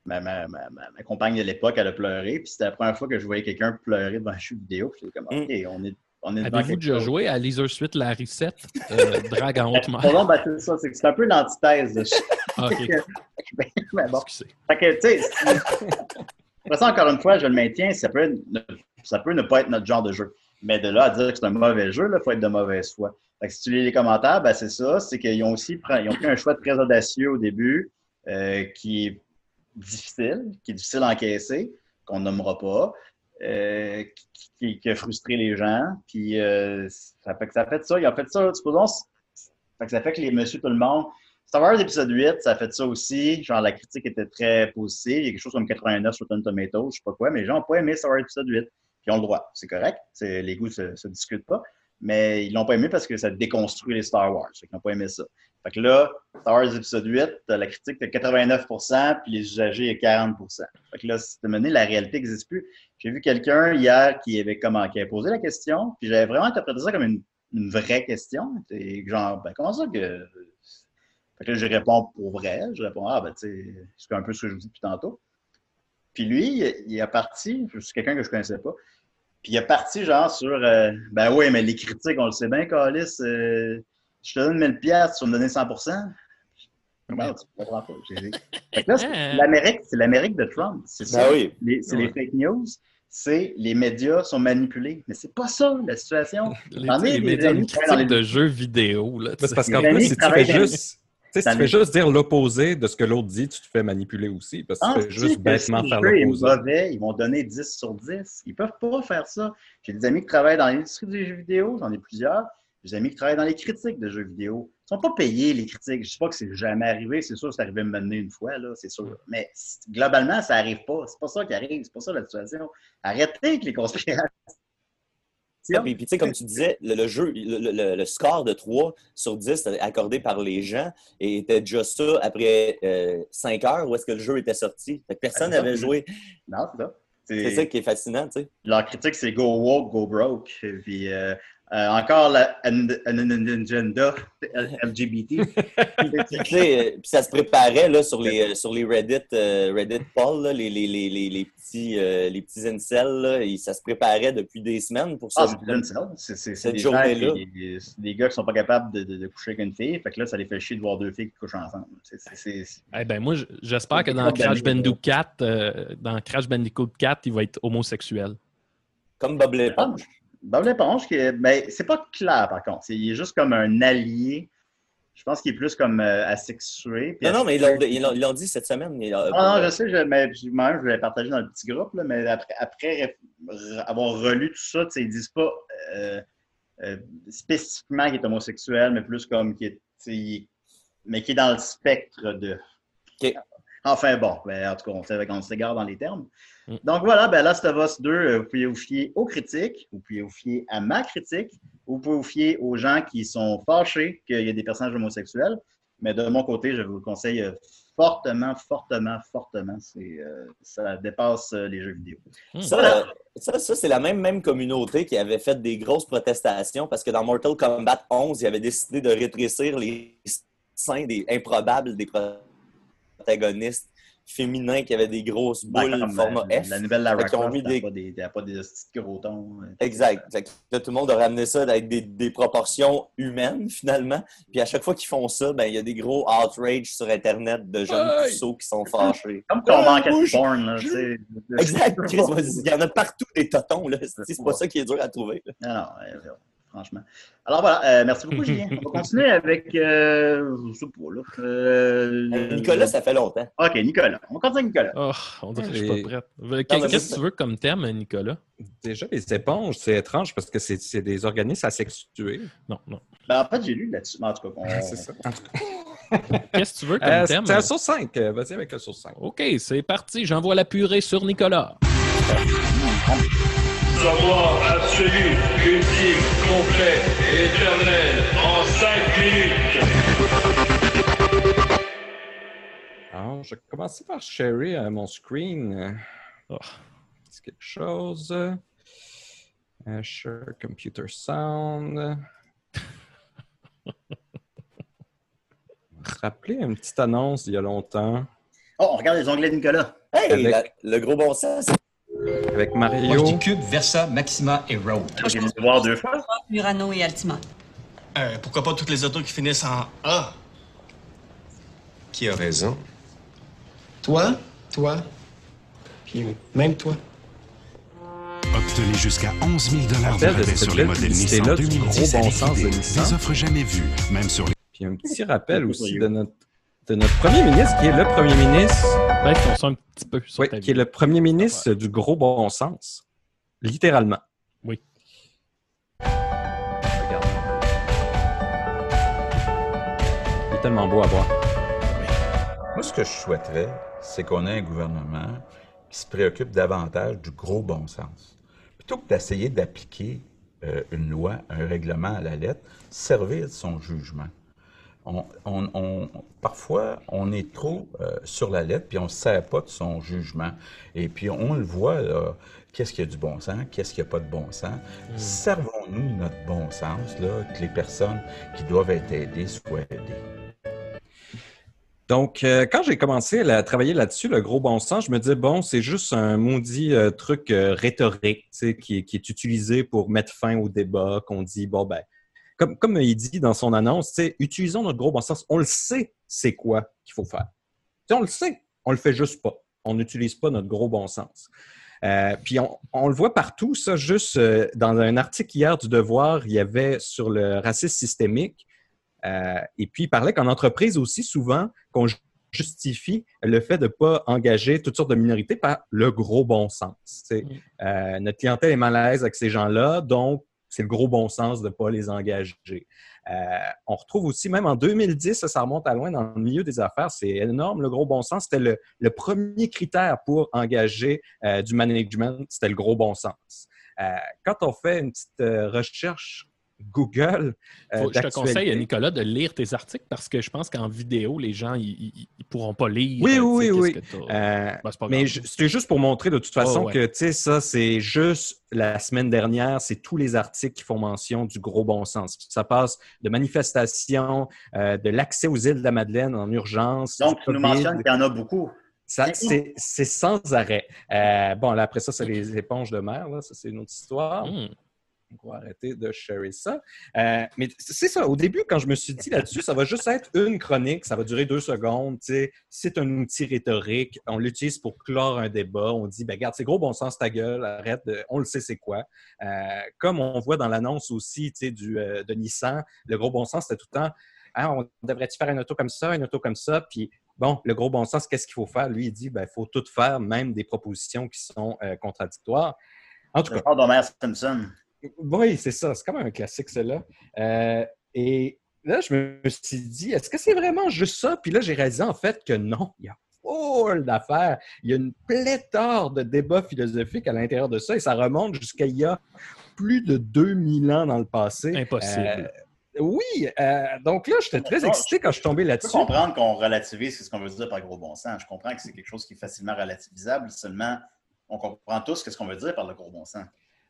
B: ma, ma, ma, ma- ma compagne de l'époque, elle a pleuré, puis c'était la première fois que je voyais quelqu'un pleurer devant un jeu vidéo, puis j'étais comme,
D: Mm.
B: OK, on est, on est devant
A: Avez-vous déjà joué à Laser Suite la reset euh, Drague en haute mer?
B: Bon, ben, c'est ça, c'est que c'est un peu l'antithèse
A: Ah, ok.
B: Mais bon.
A: Excusez.
B: Fait que, tu sais, ça, encore une fois, je le maintiens, ça peut, ne- ça peut ne pas être notre genre de jeu. Mais de là à dire que c'est un mauvais jeu, il faut être de mauvaise foi. Fait que si tu lis les commentaires, ben c'est ça, c'est qu'ils ont aussi ils ont pris un choix très audacieux au début, euh, qui est difficile, qui est difficile à encaisser, qu'on nommera pas, euh, qui, a frustré les gens. Puis euh, ça fait que ça fait ça. Ils ont fait ça, fait que ça fait que les monsieur tout le monde. Star Wars épisode 8, ça a fait ça aussi. Genre, la critique était très positive. Il y a quelque chose comme 89 sur Tomatoes, je sais pas quoi, mais les gens n'ont pas aimé Star Wars épisode 8. Ils ont le droit. C'est correct. Les goûts se, se discutent pas. Mais ils l'ont pas aimé parce que ça déconstruit les Star Wars. Qu'ils n'ont pas aimé ça. Fait que là, Star Wars épisode 8, t'as la critique de 89% puis les usagers à 40 Fait que là, c'est mené, la réalité n'existe plus. J'ai vu quelqu'un hier qui avait posé la question, puis j'avais vraiment interprété ça comme une, une vraie question. Et genre, ben, comment ça que. Fait que là, je réponds pour vrai. Je réponds, ah, ben, tu sais, c'est un peu ce que je vous dis depuis tantôt. Puis lui, il- est parti, c'est quelqu'un que je connaissais pas, puis il est parti genre sur, euh, ben oui, mais les critiques, on le sait bien, Calis, euh, je te donne 1000 pièces, tu vas me donner 100 Comment tu comprends pas? J'ai dit. Fait que là, c'est l'Amérique, c'est l'Amérique de Trump. C'est ça.
D: Ben oui.
B: Les- C'est les fake news. C'est les médias sont manipulés. Mais c'est pas ça, la situation.
A: Les, les
B: des
A: médias
B: amis
A: de jeux vidéo. Là,
C: parce qu'en
B: Les
C: plus, si tu fais juste. Tu sais, si tu fais juste dire l'opposé de ce que l'autre dit, tu te fais manipuler aussi. Parce que
B: Ah,
C: tu fais
B: tu sais
C: juste bêtement
B: si
C: faire l'opposé.
B: mauvais, ils vont donner 10 sur 10. Ils peuvent pas faire ça. J'ai des amis qui travaillent dans l'industrie des jeux vidéo, j'en ai plusieurs. J'ai des amis qui travaillent dans les critiques de jeux vidéo. Ils sont pas payés, les critiques. Je sais pas que c'est jamais arrivé. C'est sûr que c'est arrivé à me mener une fois, là, c'est sûr. Mais globalement, ça arrive pas. C'est pas ça qui arrive. C'est pas ça la situation. Arrêtez avec les conspirations.
D: Puis, puis, tu sais, comme tu disais, le, le jeu, le, le- le score de 3 sur 10 accordé par les gens et était déjà ça après 5 heures où est-ce que le jeu était sorti. Fait que personne
B: Ah,
D: n'avait joué.
B: Non, c'est ça.
D: C'est ça qui est fascinant, tu sais.
B: Leur critique, c'est go woke, go broke. Puis euh, euh, encore la an- an- an- agenda LGBT.
D: Puis, tu sais, euh, puis ça se préparait là, sur, les, euh, sur les Reddit, euh, Reddit Paul, là, les, les, les, les, les petits, euh, les petits incels, là, et ça se préparait depuis des semaines pour ça.
B: Ah, c'est
D: Cette
B: des gens
D: journée-là.
B: des gars qui sont pas capables de, de- de coucher avec une fille. Fait que là, ça les fait chier de voir deux filles qui couchent ensemble.
A: Eh ben, moi, j'espère que dans Crash Bandicoot 4, euh, dans Crash Bandicoot 4, il va être homosexuel.
D: Comme Bob l'éponge.
B: Bob l'éponge, qui ben, c'est pas clair par contre. C'est- Il est juste comme un allié. Je pense qu'il est plus comme euh, asexué.
D: Non, non, mais ils l'ont- ils l'ont ils l'ont dit cette semaine. ils- euh,
B: Ah non, je sais, je, mais moi-même, je l'ai partagé dans le petit groupe, là, mais après, après avoir relu tout ça, tu sais, ils disent pas euh, euh, spécifiquement qu'il est homosexuel, mais plus comme qu'il est, mais qui est dans le spectre de.
D: Ok.
B: Enfin bon, ben, en tout cas, on sait qu'on s'égare dans les termes.
A: Mm.
B: Donc voilà, ben, Last of Us 2, euh, vous pouvez vous fier aux critiques, vous pouvez vous fier à ma critique, vous pouvez vous fier aux gens qui sont fâchés qu'il y ait des personnages homosexuels. Mais de mon côté, je vous le conseille euh, fortement, fortement, fortement. C'est, euh, ça dépasse euh, les jeux vidéo.
D: Ça, euh, ça, ça, c'est la même, même communauté qui avait fait des grosses protestations parce que dans Mortal Kombat 11, ils avaient décidé de rétrécir les seins des improbables des protagonistes féminins qui avaient des grosses
B: Ben,
D: boules
B: comme,
D: format
B: euh,
D: F.
B: La nouvelle Lara Croft,
D: mis des-
B: pas des, pas des petits gros tons. euh.
D: Exact. Fait que là, tout le monde a ramené ça avec des, des proportions humaines, finalement. Puis à chaque fois qu'ils font ça, ben, il y a des gros outrage sur Internet de jeunes
A: Hey!
D: puceaux qui sont fâchés.
B: Comme qu'on
D: Ouais,
B: manquait de porn. Là.
D: Exact. Il y en a partout des totons. là. C'est c'est pas ça qui est dur à trouver. là.
B: Non, non, franchement. Alors voilà, euh, merci beaucoup, Julien. On va continuer avec. Euh, je sais pas, là. euh,
D: Nicolas, ça fait longtemps.
B: Ok, Nicolas. On continue avec Nicolas.
A: Oh, on dirait que je suis pas prête. Qu'est-ce que tu veux comme terme, Nicolas?
C: Déjà, les éponges, c'est étrange parce que c'est des organismes asexués.
A: Non, non.
B: Ben, en fait, j'ai lu là-dessus. mais En tout cas, on-
C: C'est ça. En tout cas,
A: Qu'est-ce que tu veux comme
C: euh,
A: terme?
C: c'est la sauce 5. euh, Vas-y avec la sauce 5.
A: OK, c'est parti. J'envoie la purée sur Nicolas.
G: Savoir absolu, ultime, complet et éternel en 5 minutes.
C: Alors, je vais commencer par Sherry à mon screen.
A: Oh.
C: C'est quelque chose. Euh, Share Computer Sound. Rappelait une petite annonce il y a longtemps
B: Oh, on regarde les onglets de Nicolas.
D: Hey,
C: Avec-
D: la- le gros bon sens.
C: Avec
H: Moi, je
C: Mario.
H: dis Cube, Versa, Maxima et Road.
B: J'ai te voir deux fois.
I: Murano et Altima.
H: Euh, pourquoi pas toutes les autos qui finissent en A?
J: Qui a raison?
H: Toi, toi, puis même toi.
K: Obtenez jusqu'à 11 000 de
C: Rappelle de
K: rabais sur les modèles Nissan
C: du
K: 2010
C: gros
K: à
C: bon sens de. Nissan.
K: Des offres jamais vues, même sur les...
C: Puis un petit rappel aussi de notre, de notre premier ministre, qui est le premier ministre,
A: Un petit peu sur ta
C: qui est le premier ministre du gros bon sens. Littéralement.
A: Oui.
C: Regarde. Il est tellement beau à voir.
L: Moi, ce que je souhaiterais, c'est qu'on ait un gouvernement qui se préoccupe davantage du gros bon sens. Plutôt que d'essayer d'appliquer euh, une loi, un règlement à la lettre, servir de son jugement. On, on- on- parfois, on est trop euh, sur la lettre, puis on ne sert pas de son jugement. Et puis, on le voit, là, qu'est-ce qui a du bon sens, qu'est-ce qui n'a pas de bon sens. Servons-nous de notre bon sens, là, que les personnes qui doivent être aidées soient aidées.
C: Donc, euh, quand j'ai commencé à travailler là-dessus, le gros bon sens, je me disais, bon, c'est juste un maudit euh, truc euh, rhétorique qui, est- qui est utilisé pour mettre fin au débat, qu'on dit, bon, ben, comme, comme il dit dans son annonce, utilisons notre gros bon sens. On le sait, c'est quoi qu'il faut faire. On le sait, on le fait juste pas. On n'utilise pas notre gros bon sens. Euh, puis on, on le voit partout, ça, juste euh, dans un article hier du Devoir, il y avait sur le racisme systémique. Euh, et puis, il parlait qu'en entreprise aussi, souvent, qu'on ju- justifie le fait de ne pas engager toutes sortes de minorités par le gros bon sens. Euh, notre clientèle est mal à l'aise avec ces gens-là, donc c'est le gros bon sens de ne pas les engager. Euh, on retrouve aussi, même en 2010, ça, remonte à loin dans le milieu des affaires, c'est énorme, le gros bon sens. C'était le, premier critère pour engager euh, du management, c'était le gros bon sens. Euh, quand on fait une petite recherche Google, euh,
A: Faut- je te conseille, Nicolas, de lire tes articles parce que je pense qu'en vidéo, les gens, ils ne pourront pas lire.
C: Oui,
A: euh,
C: oui, oui. Euh,
A: Ben,
C: mais c'était juste pour montrer de toute façon
A: Ouais, ouais.
C: que, tu sais, ça, c'est juste la semaine dernière, c'est tous les articles qui font mention du gros bon sens. Ça passe de manifestations, euh, de l'accès aux îles de la Madeleine en urgence.
B: Donc, tu nous mentionnes qu'il y en a beaucoup.
C: Ça, c'est sans arrêt. Euh, bon, là, après ça, c'est les éponges de mer. Là. Ça, c'est une autre histoire.
A: Hmm.
C: On va arrêter de share ça. Euh, mais c'est ça. Au début, quand je me suis dit là-dessus, ça va juste être une chronique. Ça va durer deux secondes. C'est un outil rhétorique. On l'utilise pour clore un débat. On dit, ben, regarde, c'est gros bon sens ta gueule. Arrête. de- On le sait, c'est quoi. Euh, comme on voit dans l'annonce aussi euh, de Nissan, le gros bon sens, c'était tout le temps, Ah, on devrait-tu faire une auto comme ça, une auto comme ça? Puis Bon, le gros bon sens, qu'est-ce qu'il faut faire? Lui, il dit, ben, il faut tout faire, même des propositions qui sont contradictoires. En tout
B: Le
C: cas,
B: corps d'Homer Simpson.
C: Oui, c'est ça. C'est comme un classique, cela. Euh, et là, je me suis dit, est-ce que c'est vraiment juste ça? Puis là, j'ai réalisé en fait que non, il y a foule d'affaires. Il y a une pléthore de débats philosophiques à l'intérieur de ça et ça remonte jusqu'à il y a plus de 2000 ans dans le passé.
A: Impossible.
C: Euh, oui, euh, donc là, j'étais très excité quand je suis tombé
B: Je peux
C: là-dessus.
B: comprendre qu'on relativise ce qu'on veut dire par gros bon sens. Je comprends que c'est quelque chose qui est facilement relativisable, seulement on comprend tous ce qu'on veut dire par le gros bon sens.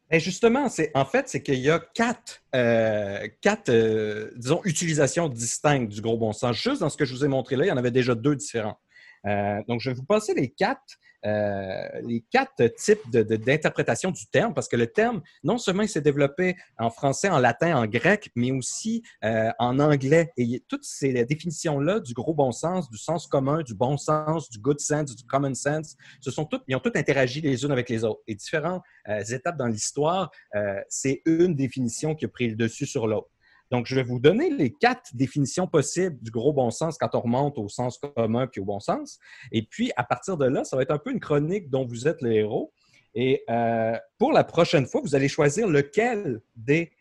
C: Ben justement, c'est en fait, c'est qu'il y a quatre, euh, quatre euh, disons, utilisations distinctes du gros bon sens. Juste dans ce que je vous ai montré là, il y en avait déjà deux différents. Euh, donc, je vais vous passer les quatre, euh, les quatre types de- de- d'interprétation du terme, parce que le terme, non seulement il s'est développé en français, en latin, en grec, mais aussi euh, en anglais. Et toutes ces définitions-là du gros bon sens, du sens commun, du bon sens, du good sense, du common sense, ce sont toutes, ils ont toutes interagi les unes avec les autres. Et différentes euh, étapes dans l'histoire, euh, c'est une définition qui a pris le dessus sur l'autre. Donc, je vais vous donner les quatre définitions possibles du gros bon sens quand on remonte au sens commun puis au bon sens. Et puis, à partir de là, ça va être un peu une chronique dont vous êtes le héros. Et euh, pour la prochaine fois, vous allez choisir lequel des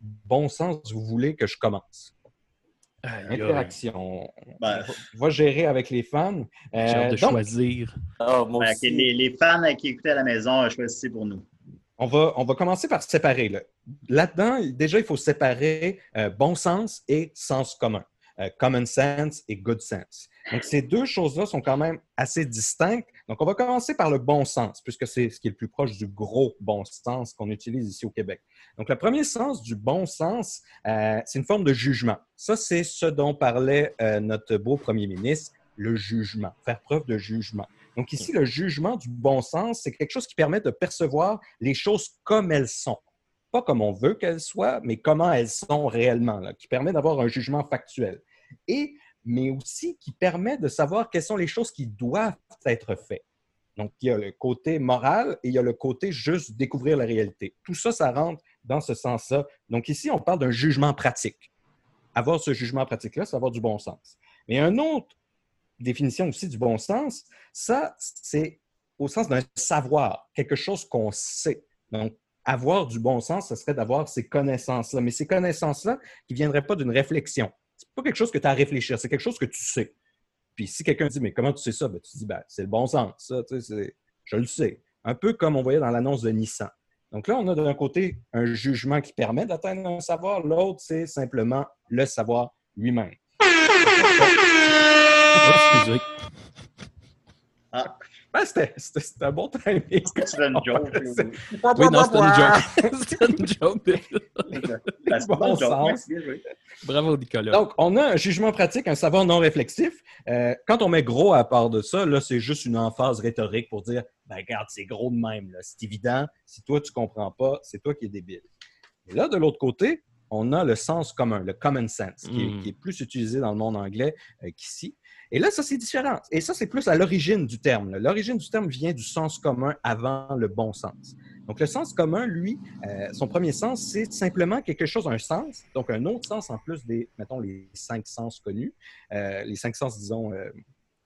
C: bons sens vous voulez que je commence.
A: Aïe, aïe.
C: Interaction.
B: Ben,
C: On va gérer avec les fans.
A: De
C: Euh, donc,
A: choisir.
D: Ah, moi
B: ben,
D: aussi.
B: ok, les, les fans qui écoutaient à la maison, euh, choisissez pour nous.
C: On va, on va commencer par séparer. là. Là-dedans, déjà, il faut séparer euh, bon sens et sens commun. Euh, common sense et good sense. Donc, ces deux choses-là sont quand même assez distinctes. Donc, on va commencer par le bon sens, puisque c'est ce qui est le plus proche du gros bon sens qu'on utilise ici au Québec. Donc, le premier sens du bon sens, euh, c'est une forme de jugement. Ça, c'est ce dont parlait euh, notre beau premier ministre, le jugement, faire preuve de jugement. Donc ici, le jugement du bon sens, c'est quelque chose qui permet de percevoir les choses comme elles sont. Pas comme on veut qu'elles soient, mais comment elles sont réellement, là, qui permet d'avoir un jugement factuel. Et, mais aussi qui permet de savoir quelles sont les choses qui doivent être faites. Donc, il y a le côté moral et il y a le côté juste découvrir la réalité. Tout ça, ça rentre dans ce sens-là. Donc ici, on parle d'un jugement pratique. Avoir ce jugement pratique-là, c'est avoir du bon sens. Mais un autre définition aussi du bon sens, ça, c'est au sens d'un savoir, quelque chose qu'on sait. Donc, avoir du bon sens, ce serait d'avoir ces connaissances-là. Mais ces connaissances-là qui ne viendraient pas d'une réflexion. C'est pas quelque chose que tu as à réfléchir, c'est quelque chose que tu sais. Puis si quelqu'un dit, mais comment tu sais ça? Ben, tu dis, ben, c'est le bon sens. Ça, tu sais, je le sais. Un peu comme on voyait dans l'annonce de Nissan. Donc là, on a d'un côté un jugement qui permet d'atteindre un savoir, l'autre, c'est simplement le savoir lui-même.
A: Excusez.
B: Ah,
C: Ben, c'était- c'était c'était un bon timing.
B: c'est une joke.
A: Oui, non, c'était une joke. c'était une joke.
B: C'est pas
C: Bon sens.
A: Bravo, Nicolas.
C: Donc, on a un jugement pratique, un savoir non réflexif. Euh, quand on met gros à part de ça, là, c'est juste une emphase rhétorique pour dire ben, regarde, c'est gros de même. là. C'est évident. Si toi, tu comprends pas, c'est toi qui es débile. Et là, de l'autre côté, on a le sens commun, le common sense, qui, est,
A: Mm.
C: qui est plus utilisé dans le monde anglais euh, qu'ici. Et là, ça, c'est différent. Et ça, c'est plus à l'origine du terme. L'origine du terme vient du sens commun avant le bon sens. Donc, le sens commun, lui, euh, son premier sens, c'est simplement quelque chose, un sens, donc un autre sens en plus des, mettons, les cinq sens connus, euh, les cinq sens, disons, euh,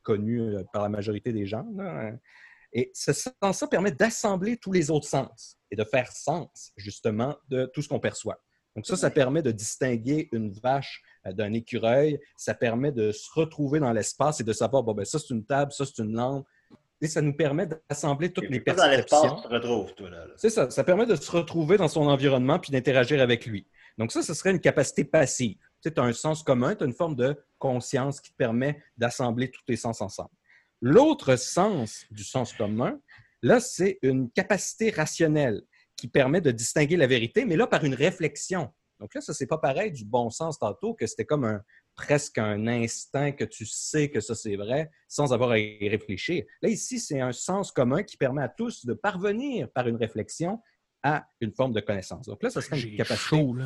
C: connus par la majorité des gens. là, hein. Et ce sens-là permet d'assembler tous les autres sens et de faire sens, justement, de tout ce qu'on perçoit. Donc ça, ça permet de distinguer une vache d'un écureuil. Ça permet de se retrouver dans l'espace et de savoir, bon, ben ça, c'est une table, ça, c'est une lampe. Et ça nous permet d'assembler toutes les
B: Pas dans l'espace, tu te retrouves, toi, là. là.
C: C'est ça. Ça permet de se retrouver dans son environnement puis d'interagir avec lui. Donc, ça, ce serait une capacité passive. Tu as un sens commun, tu as une forme de conscience qui te permet d'assembler tous tes sens ensemble. L'autre sens du sens commun, là, c'est une capacité rationnelle qui permet de distinguer la vérité, mais là, par une réflexion. Donc là, ça, c'est pas pareil du bon sens tantôt, que c'était comme un presque un instinct que tu sais que ça, c'est vrai, sans avoir à y réfléchir. Là, ici, c'est un sens commun qui permet à tous de parvenir par une réflexion à une forme de connaissance. Donc là, ça serait une capacité
A: chaud,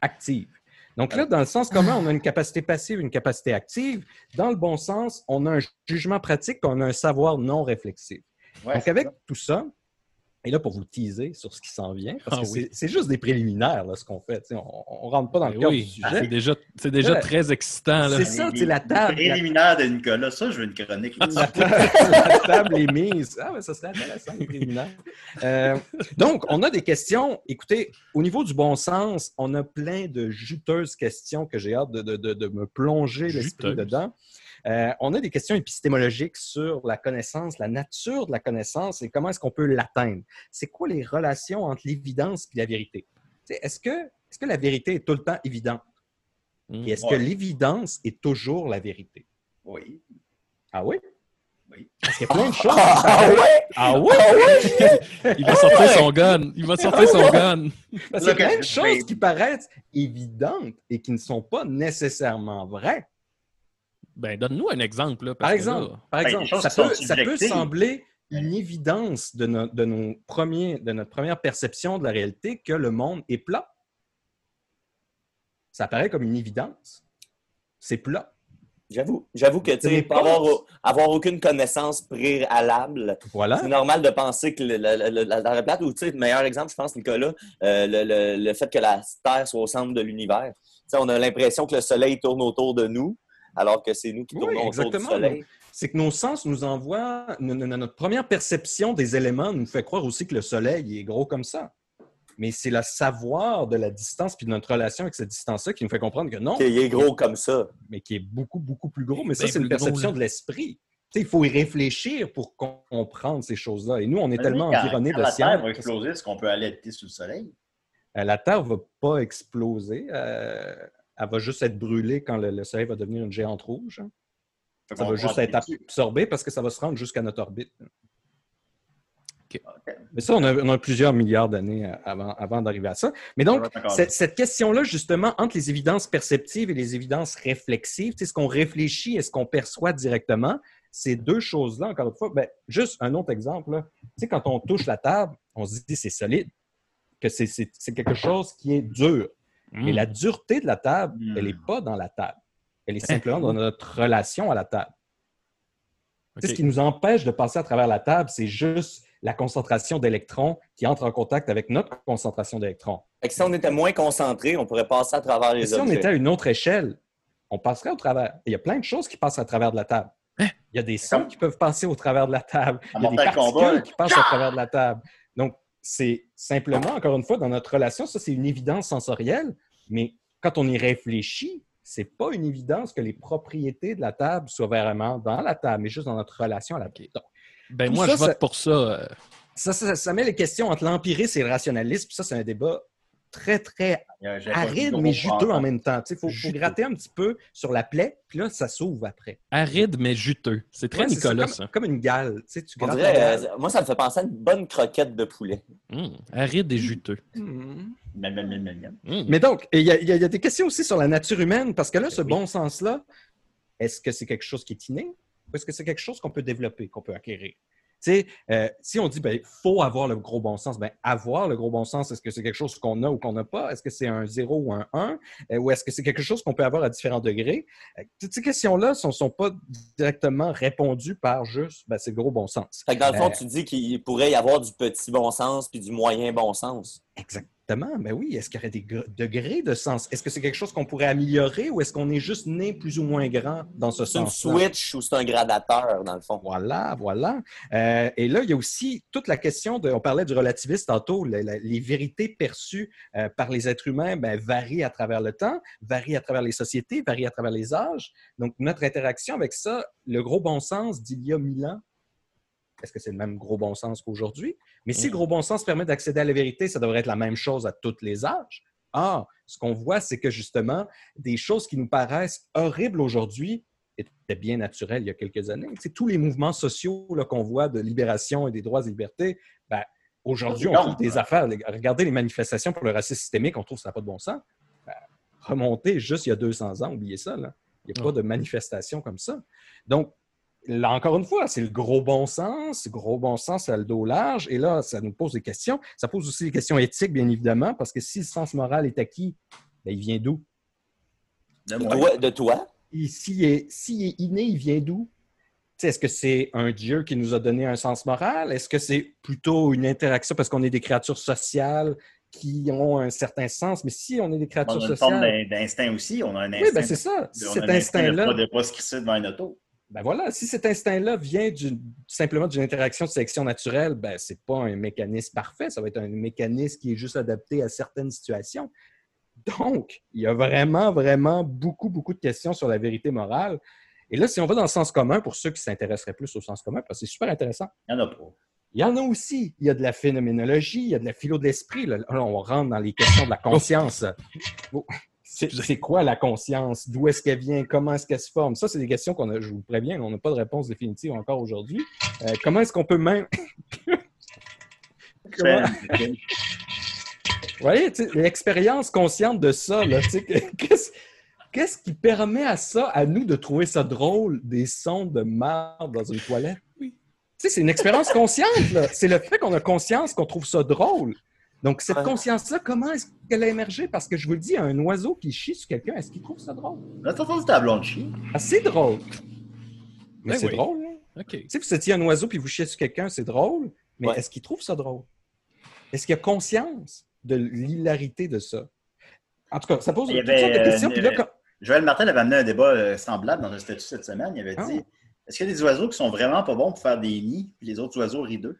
C: active. Donc là, dans le sens commun, on a une capacité passive, une capacité active. Dans le bon sens, on a un jugement pratique, on a un savoir non réflexif.
B: Ouais,
C: Donc avec
B: ça.
C: tout ça, et là pour vous teaser sur ce qui s'en vient, parce
A: Ah
C: que
A: oui.
C: c'est- c'est juste des préliminaires là, ce qu'on fait. On ne rentre pas dans le
A: Ben
C: cœur
A: oui,
C: du
A: c'est
C: sujet.
A: déjà, c'est déjà
C: Là,
A: très excitant. Là.
C: C'est ça, c'est la table. La,
B: Préliminaire de Nicolas, ça, je veux une chronique.
C: la table, la table est mise. Ah, mais ça serait intéressant, les préliminaires. Euh, donc, on a des questions. Écoutez, au niveau du bon sens, on a plein de juteuses questions que j'ai hâte de, de- de- de me plonger l'esprit dedans. Euh, on a des questions épistémologiques sur la connaissance, la nature de la connaissance et comment est-ce qu'on peut l'atteindre. C'est quoi les relations entre l'évidence et la vérité? Est-ce que, est que la vérité est tout le temps évidente? Et est-ce
B: Ouais.
C: que l'évidence est toujours la vérité?
B: Oui.
C: Ah oui?
B: Oui.
C: Parce qu'il y a plein de choses. qui
D: Ah
C: paraissent-
D: ouais?
C: Ah oui?
A: Il va sortir son gun. Il va sortir son gun.
C: Parce qu'il y a plein de choses qui paraissent évidentes et qui ne sont pas nécessairement vraies.
A: Ben, donne-nous un exemple. Là,
C: Par
A: parce que
C: exemple,
A: là-
C: par
B: Ben,
C: exemple
B: choses
C: ça, peut, ça peut sembler une évidence de, no- de nos premiers, de notre première perception de la réalité que le monde est plat. Ça paraît comme une évidence. C'est plat.
D: J'avoue, j'avoue que tu avoir, avoir aucune connaissance préalable,
C: Voilà.
D: c'est normal de penser que le- le- le- la Terre est plate. Ou tu sais, le meilleur exemple, je pense, Nicolas, euh, le, le- le fait que la Terre soit au centre de l'univers. Tu sais, on a l'impression que le Soleil tourne autour de nous, alors que c'est nous qui
C: Oui,
D: tournons autour du. Soleil.
C: C'est que nos sens nous envoient, no- no- notre première perception des éléments nous fait croire aussi que le Soleil est gros comme ça. Mais c'est le savoir de la distance puis de notre relation avec cette distance-là qui nous fait comprendre que non,
D: Qu'il est gros comme ça.
C: mais qui est beaucoup, beaucoup plus gros. Mais ça,
A: Bien
C: c'est une
A: gros,
C: perception de l'esprit. Tu sais, il faut y réfléchir pour comprendre ces choses-là. Et nous, on est
B: Mais
C: tellement
B: oui, quand-
C: environnés
B: quand
C: de
B: la Terre va exploser, est-ce qu'on peut aller habiter sous le soleil?
C: Euh, La Terre ne va pas exploser. euh, elle va juste être brûlée quand le, le Soleil va devenir une géante rouge. hein. Ça va juste être absorbé parce que ça va se rendre jusqu'à notre orbite. Mais ça, on a, on a plusieurs milliards d'années euh, avant, avant d'arriver à ça. Mais donc, cette,
B: là.
C: cette question-là, justement, entre les évidences perceptives et les évidences réflexives, tu sais, ce qu'on réfléchit et ce qu'on perçoit directement, ces deux choses-là, encore une fois, ben, juste un autre exemple. là. Tu sais, quand on touche la table, on se dit c'est solide, que c'est quelque chose qui est dur. Mais la dureté de la table, elle n'est pas dans la table. Elle est
A: Hein?
C: simplement dans notre relation à la table. Tu sais. Ce qui nous empêche de passer à travers la table, c'est juste la concentration d'électrons qui entre en contact avec notre concentration d'électrons.
D: Fait que si on était moins concentré, on pourrait passer à travers les
C: Mais si on était à une autre échelle, on passerait au travers. Il y a plein de choses qui passent à travers de la table.
A: Hein?
C: Il y a des sons qui peuvent passer au travers de la table. Il y a des particules qui passent au travers de la table. Donc, c'est simplement, encore une fois, dans notre relation, ça, c'est une évidence sensorielle, mais quand on y réfléchit, c'est pas une évidence que les propriétés de la table soient vraiment dans la table, mais juste dans notre relation à la table. Donc,
A: Ben, moi,
C: ça,
A: je vote
C: ça-
A: pour ça. euh,
C: ça, ça, ça met les questions entre l'empirisme et le rationalisme. Ça, c'est un débat très, très
B: Euh,
C: aride, mais juteux en même temps. Il faut, faut gratter un petit peu sur la plaie, puis là, ça s'ouvre après.
A: Aride, mais juteux. C'est très
C: Ouais, c'est ça,
A: Nicolas,
C: comme,
A: ça.
C: comme une gale. Tu, grattes
D: dirait, euh, moi, ça me fait penser à une bonne croquette de poulet.
A: Hum, aride et juteux.
B: Miam.
A: Hum.
C: Mais donc, il y, a- y y des questions aussi sur la nature humaine, parce que là, ce bon sens-là, est-ce que c'est quelque chose qui est inné ou est-ce que c'est quelque chose qu'on peut développer, qu'on peut acquérir? Tu sais, euh, si on dit, ben, faut avoir le gros bon sens, ben, avoir le gros bon sens, est-ce que c'est quelque chose qu'on a ou qu'on n'a pas? Est-ce que c'est un 0 ou un 1? Euh, ou est-ce que c'est quelque chose qu'on peut avoir à différents degrés? Euh, toutes ces questions-là ne sont, sont pas directement répondues par juste, ben, c'est le gros bon sens.
D: Fait que dans le fond,
C: Euh,
D: tu dis qu'il pourrait y avoir du petit bon sens puis du moyen bon sens.
C: Exactement, mais oui. Est-ce qu'il y aurait des gr- degrés de sens? Est-ce que c'est quelque chose qu'on pourrait améliorer ou est-ce qu'on est juste né plus ou moins grand dans ce
D: C'est une
C: sens
D: switch ou c'est un gradateur, dans le fond.
C: Voilà, voilà. Euh, et là, il y a aussi toute la question de, on parlait du relativisme tantôt, le- la- les vérités perçues euh, par les êtres humains ben, varient à travers le temps, varient à travers les sociétés, varient à travers les âges. Donc, notre interaction avec ça, le gros bon sens d'il y a mille ans, est-ce que c'est le même gros bon sens qu'aujourd'hui? Mais si le gros bon sens permet d'accéder à la vérité, ça devrait être la même chose à tous les âges. Ah, ce qu'on voit, c'est que justement, des choses qui nous paraissent horribles aujourd'hui étaient bien naturelles il y a quelques années. Tu sais, tous les mouvements sociaux qu'on voit de libération et des droits et libertés, ben, aujourd'hui, on trouve des affaires. Regardez les manifestations pour le racisme systémique, on trouve que ça n'a pas de bon sens. Ben, remonter juste il y a 200 ans, oubliez ça. là. Il n'y a pas de manifestation comme ça. Donc, là, encore une fois, c'est le gros bon sens. Le gros bon sens, ça a le dos large. Et là, ça nous pose des questions. Ça pose aussi des questions éthiques, bien évidemment, parce que si le sens moral est acquis, ben, il vient d'où?
B: De moi.
D: toi? De toi?
C: Et S'il est, inné, il vient d'où? Tu sais, Est-ce que c'est un Dieu qui nous a donné un sens moral? Est-ce que c'est plutôt une interaction parce qu'on est des créatures sociales qui ont un certain sens? Mais si on est des
B: On
C: créatures
B: a une forme
C: sociales.
B: d'in- d'instinct aussi. On a un instinct.
C: Oui, ben c'est ça.
B: on a
C: Cet
B: un instinct de
C: instinct-là.
B: pas- de pas se crisser devant une auto.
C: Ben voilà, si cet instinct-là vient simplement d'une interaction de sélection naturelle, ben c'est pas un mécanisme parfait, ça va être un mécanisme qui est juste adapté à certaines situations. Donc, il y a vraiment, vraiment beaucoup, beaucoup de questions sur la vérité morale. Et là, si on va dans le sens commun, pour ceux qui s'intéresseraient plus au sens commun, parce que c'est super intéressant,
B: Il n'y en a pas.
C: il y en a aussi. Il y a de la phénoménologie, il y a de la philo de l'esprit. Là, on rentre dans les questions de la conscience. Bon, C'est quoi la conscience? D'où est-ce qu'elle vient? Comment est-ce qu'elle se forme? Ça, c'est des questions qu'on a, je vous préviens, on n'a pas de réponse définitive encore aujourd'hui. Euh, comment est-ce qu'on peut même. Comment- Vous voyez, l'expérience consciente de ça, qu'est-ce qu'est-ce qui permet à ça, à nous, de trouver ça drôle, des sons de marde dans une toilette? Oui. C'est une expérience consciente, là. C'est le fait qu'on a conscience qu'on trouve ça drôle. Donc, cette
D: Ouais.
C: conscience-là, comment est-ce qu'elle a émergé? Parce que je vous le dis, un oiseau qui chie sur quelqu'un, est-ce qu'il trouve ça drôle?
B: T'as entendu ta blonde chier.
C: Ah, c'est drôle. Mais
A: Ben
C: c'est
A: oui.
C: drôle, hein?
A: OK.
C: Tu sais, vous étiez un oiseau puis vous chiez sur quelqu'un, c'est drôle, mais
D: Ouais.
C: est-ce qu'il trouve ça drôle? Est-ce qu'il a conscience de l'hilarité de ça? En tout cas, ça pose
B: y
C: toutes sortes de questions.
B: euh,
C: puis là, quand-
B: Joël Martin avait amené un débat euh, semblable dans un statut cette semaine. Il avait
C: Ah.
B: dit Est-ce qu'il y a des oiseaux qui sont vraiment pas bons pour faire des nids, puis les autres oiseaux rideux?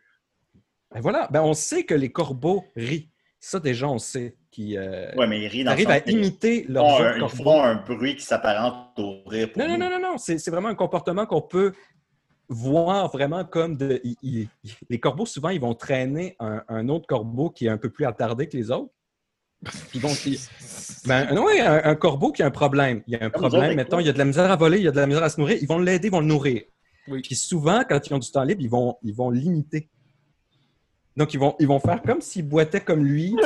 C: Ben voilà, ben on sait que les corbeaux rient. Ça, déjà, on sait qu'ils euh,
B: Oui, mais ils rient dans le
C: arrivent à imiter
B: font
C: leur
B: un-
C: jeu de
B: Ils font un bruit qui s'apparente au rire pour
C: Non, non, non, non, non. C'est vraiment un comportement qu'on peut voir vraiment comme de. les corbeaux, souvent, ils vont traîner un, un autre corbeau qui est un peu plus attardé que les autres. Ils vont. ils- Ben, oui, un, un corbeau qui a un problème. Il y a un problème, mettons, il y a de la misère à voler, il y a de la misère à se nourrir. Ils vont l'aider, ils vont le nourrir.
A: Oui.
C: Puis souvent, quand ils ont du temps libre, ils vont ils vont l'imiter. Donc, ils vont, ils vont faire comme s'ils boitaient comme lui,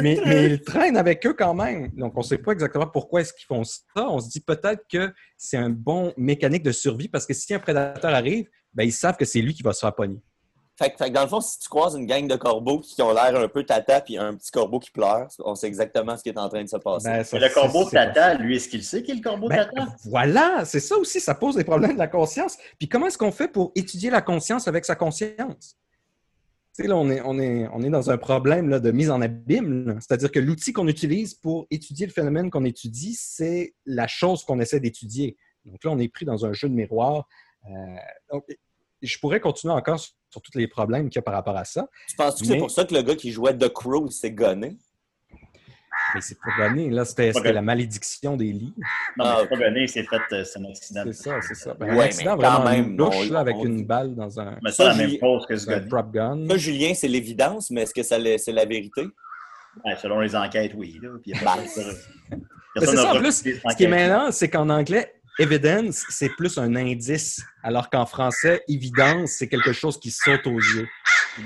C: mais, mais ils traînent avec eux quand même. Donc, on ne sait pas exactement pourquoi est-ce qu'ils font ça. On se dit peut-être que c'est un bon mécanique de survie parce que si un prédateur arrive, ben, ils savent que c'est lui qui va se faire pogner.
D: Fait, que- fait que dans le fond, si tu croises une gang de corbeaux qui ont l'air un peu tata puis un petit corbeau qui pleure, on sait exactement ce qui est en train de se passer.
C: Ben, ça-
B: le corbeau tata, lui, est-ce qu'il sait qu'il est le corbeau
C: Ben,
B: tata?
C: Voilà, c'est ça aussi, ça pose des problèmes de la conscience. Puis comment est-ce qu'on fait pour étudier la conscience avec sa conscience? Tu sais, là, on est, on est, on est dans un problème là, de mise en abîme. C'est-à-dire que l'outil qu'on utilise pour étudier le phénomène qu'on étudie, c'est la chose qu'on essaie d'étudier. Donc là, on est pris dans un jeu de miroir. Euh, donc, je pourrais continuer encore sur, sur tous les problèmes qu'il y a par rapport à ça,
D: Tu penses que c'est pour ça que le gars qui jouait The Crow s'est gonné?
C: Mais c'est pas donné. Là, c'était la malédiction des lits.
B: Non, mais c'est pas donné, c'est fait, euh, c'est un accident.
C: C'est ça, c'est ça. Ben,
D: Ouais,
C: un
D: mais
C: accident
D: quand
C: vraiment
D: même,
C: louche,
D: on-
C: là, avec
D: on-
C: une balle dans un,
B: Mais c'est la
D: Ça,
B: même chose que ce
C: un
B: gars
C: prop gun.
D: Ça, Julien, c'est l'évidence, mais est-ce que ça c'est la vérité?
B: Ouais, selon les enquêtes, oui. Là. Puis, personne-
C: Mais c'est ça, en plus, ce qui est mêlant, c'est qu'en anglais, evidence, c'est plus un indice, alors qu'en français, évidence, c'est quelque chose qui saute aux yeux.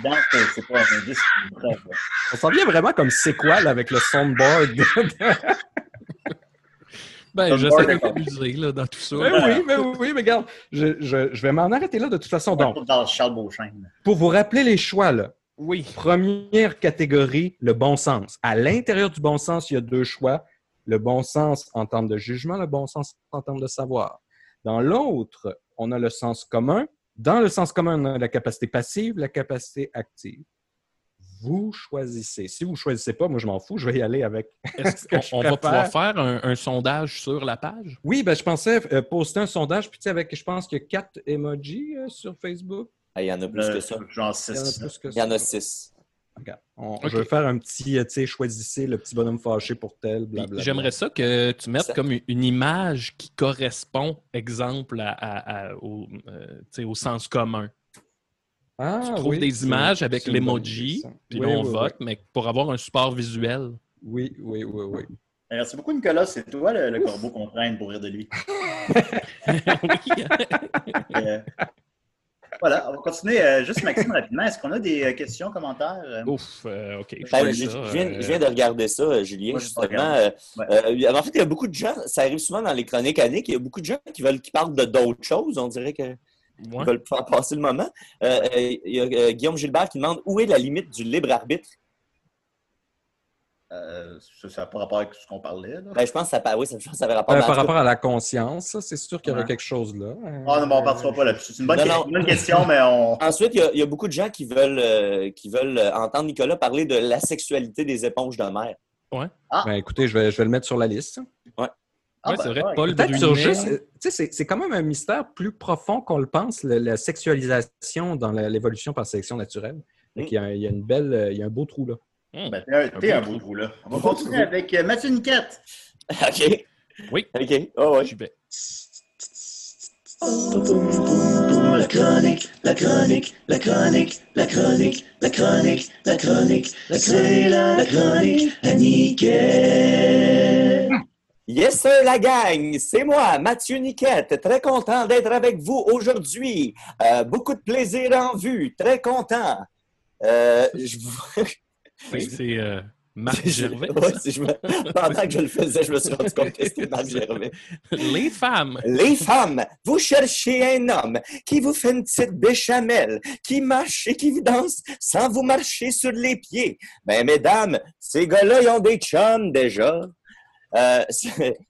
B: Euh, c'est pas un indice, c'est une preuve. là.
C: On s'en vient vraiment comme c'est quoi là, avec le soundboard.
A: Ben, j'essaie de m'amuser là, dans tout ça.
C: Mais oui, mais oui, mais regarde, je, je- je vais m'en arrêter là de toute façon. Donc,
B: Dans Charles
C: pour vous rappeler les choix, là,
A: Oui.
C: première catégorie, le bon sens. À l'intérieur du bon sens, il y a deux choix. Le bon sens en termes de jugement, le bon sens en termes de savoir. Dans l'autre, on a le sens commun. Dans le sens commun, on a la capacité passive, la capacité active. Vous choisissez. Si vous ne choisissez pas, moi, je m'en fous. Je vais y aller avec
A: Est-ce
C: ce que je
A: qu'on on va pouvoir faire un, un sondage sur la page?
C: Oui, ben, je pensais euh, poster un sondage, puis tu sais, avec, je pense qu'il y a quatre emojis euh, sur Facebook.
D: Ah, Il y en a plus
B: Euh,
D: que ça.
B: Genre
C: Il y en a
B: 6.
C: plus que
D: Il y en a
C: ça.
D: six.
C: Regarde, on-
A: Ok.
C: Je vais faire un petit, euh, tu sais, choisissez le petit bonhomme fâché pour tel, blablabla.
A: J'aimerais ça que tu mettes
D: Ça-
A: comme une- image qui correspond, exemple, à- à- à- au, euh, au sens commun.
C: Ah,
A: tu trouves
C: oui,
A: des images avec l'emoji, puis
C: Oui,
A: là, on
C: oui,
A: vote, mais pour avoir un support visuel.
C: Oui, oui, oui, oui.
B: Merci beaucoup, Nicolas. C'est toi le, le corbeau qu'on traîne pour rire de lui.
A: Oui.
B: Euh, voilà, on va continuer. euh, juste Maxime, rapidement. Est-ce qu'on a des euh, questions, commentaires?
A: Ouf, euh, OK. je
D: Ben, viens, je viens de regarder ça, euh, Julien,
B: Moi,
D: justement. en fait, il y a beaucoup de gens, ça arrive souvent dans les chroniques anniques, il y a beaucoup de gens qui veulent qui parlent de d'autres choses. On dirait qu'ils
A: ouais.
D: veulent faire passer le moment. Il y a euh, Guillaume Gilbert qui demande où est la limite du libre arbitre?
B: Euh, ça n'a pas rapport avec ce qu'on parlait. Là.
D: Ben, je pense que ça, oui, ça, je pense que ça avait rapport
C: Euh, par rapport à la conscience, ça, c'est sûr qu'il y aurait
B: Ouais.
C: quelque chose là.
B: Ah non, mais on ne partira pas là-dessus. C'est une bonne,
D: Non,
B: question,
D: non.
B: une bonne question, mais on.
D: Ensuite, il y, a, il y a beaucoup de gens qui veulent, euh, qui veulent euh, entendre Nicolas parler de la sexualité des éponges de mer.
C: Ben, écoutez, je vais, je vais le mettre sur la liste.
B: Ah,
A: Ouais,
B: ben,
A: c'est vrai,
B: ouais.
A: Paul
C: c'est- c'est quand même un mystère plus profond qu'on le pense, la sexualisation dans l'évolution par sélection naturelle.
D: Mm.
C: qu'il y a, il y a une belle, il y a un beau trou là.
A: Hum.
B: Ben, t'es un, t'es un
A: beau
B: trou, là. On va continuer avec euh, Mathieu Niquette.
D: OK?
A: Oui.
D: OK. Oh, ouais.
A: J'y vais.
F: La chronique, la chronique, la chronique, la chronique, la chronique, la chronique, c'est la, la chronique à Niquet.
D: Yes, sir, la gang! C'est moi, Mathieu Niquette. Très content d'être avec vous aujourd'hui. Euh, beaucoup de plaisir en vue. Très content. Euh, je
A: Oui, C'est euh, Marc Gervais.
D: Ouais, si je me- Pendant que je le faisais, je me suis rendu compte que c'était Marc Gervais.
A: Les femmes.
D: Les femmes, vous cherchez un homme qui vous fait une petite béchamel, qui marche et qui vous danse sans vous marcher sur les pieds. Ben, mesdames, ces gars-là, ils ont des chums déjà. Euh,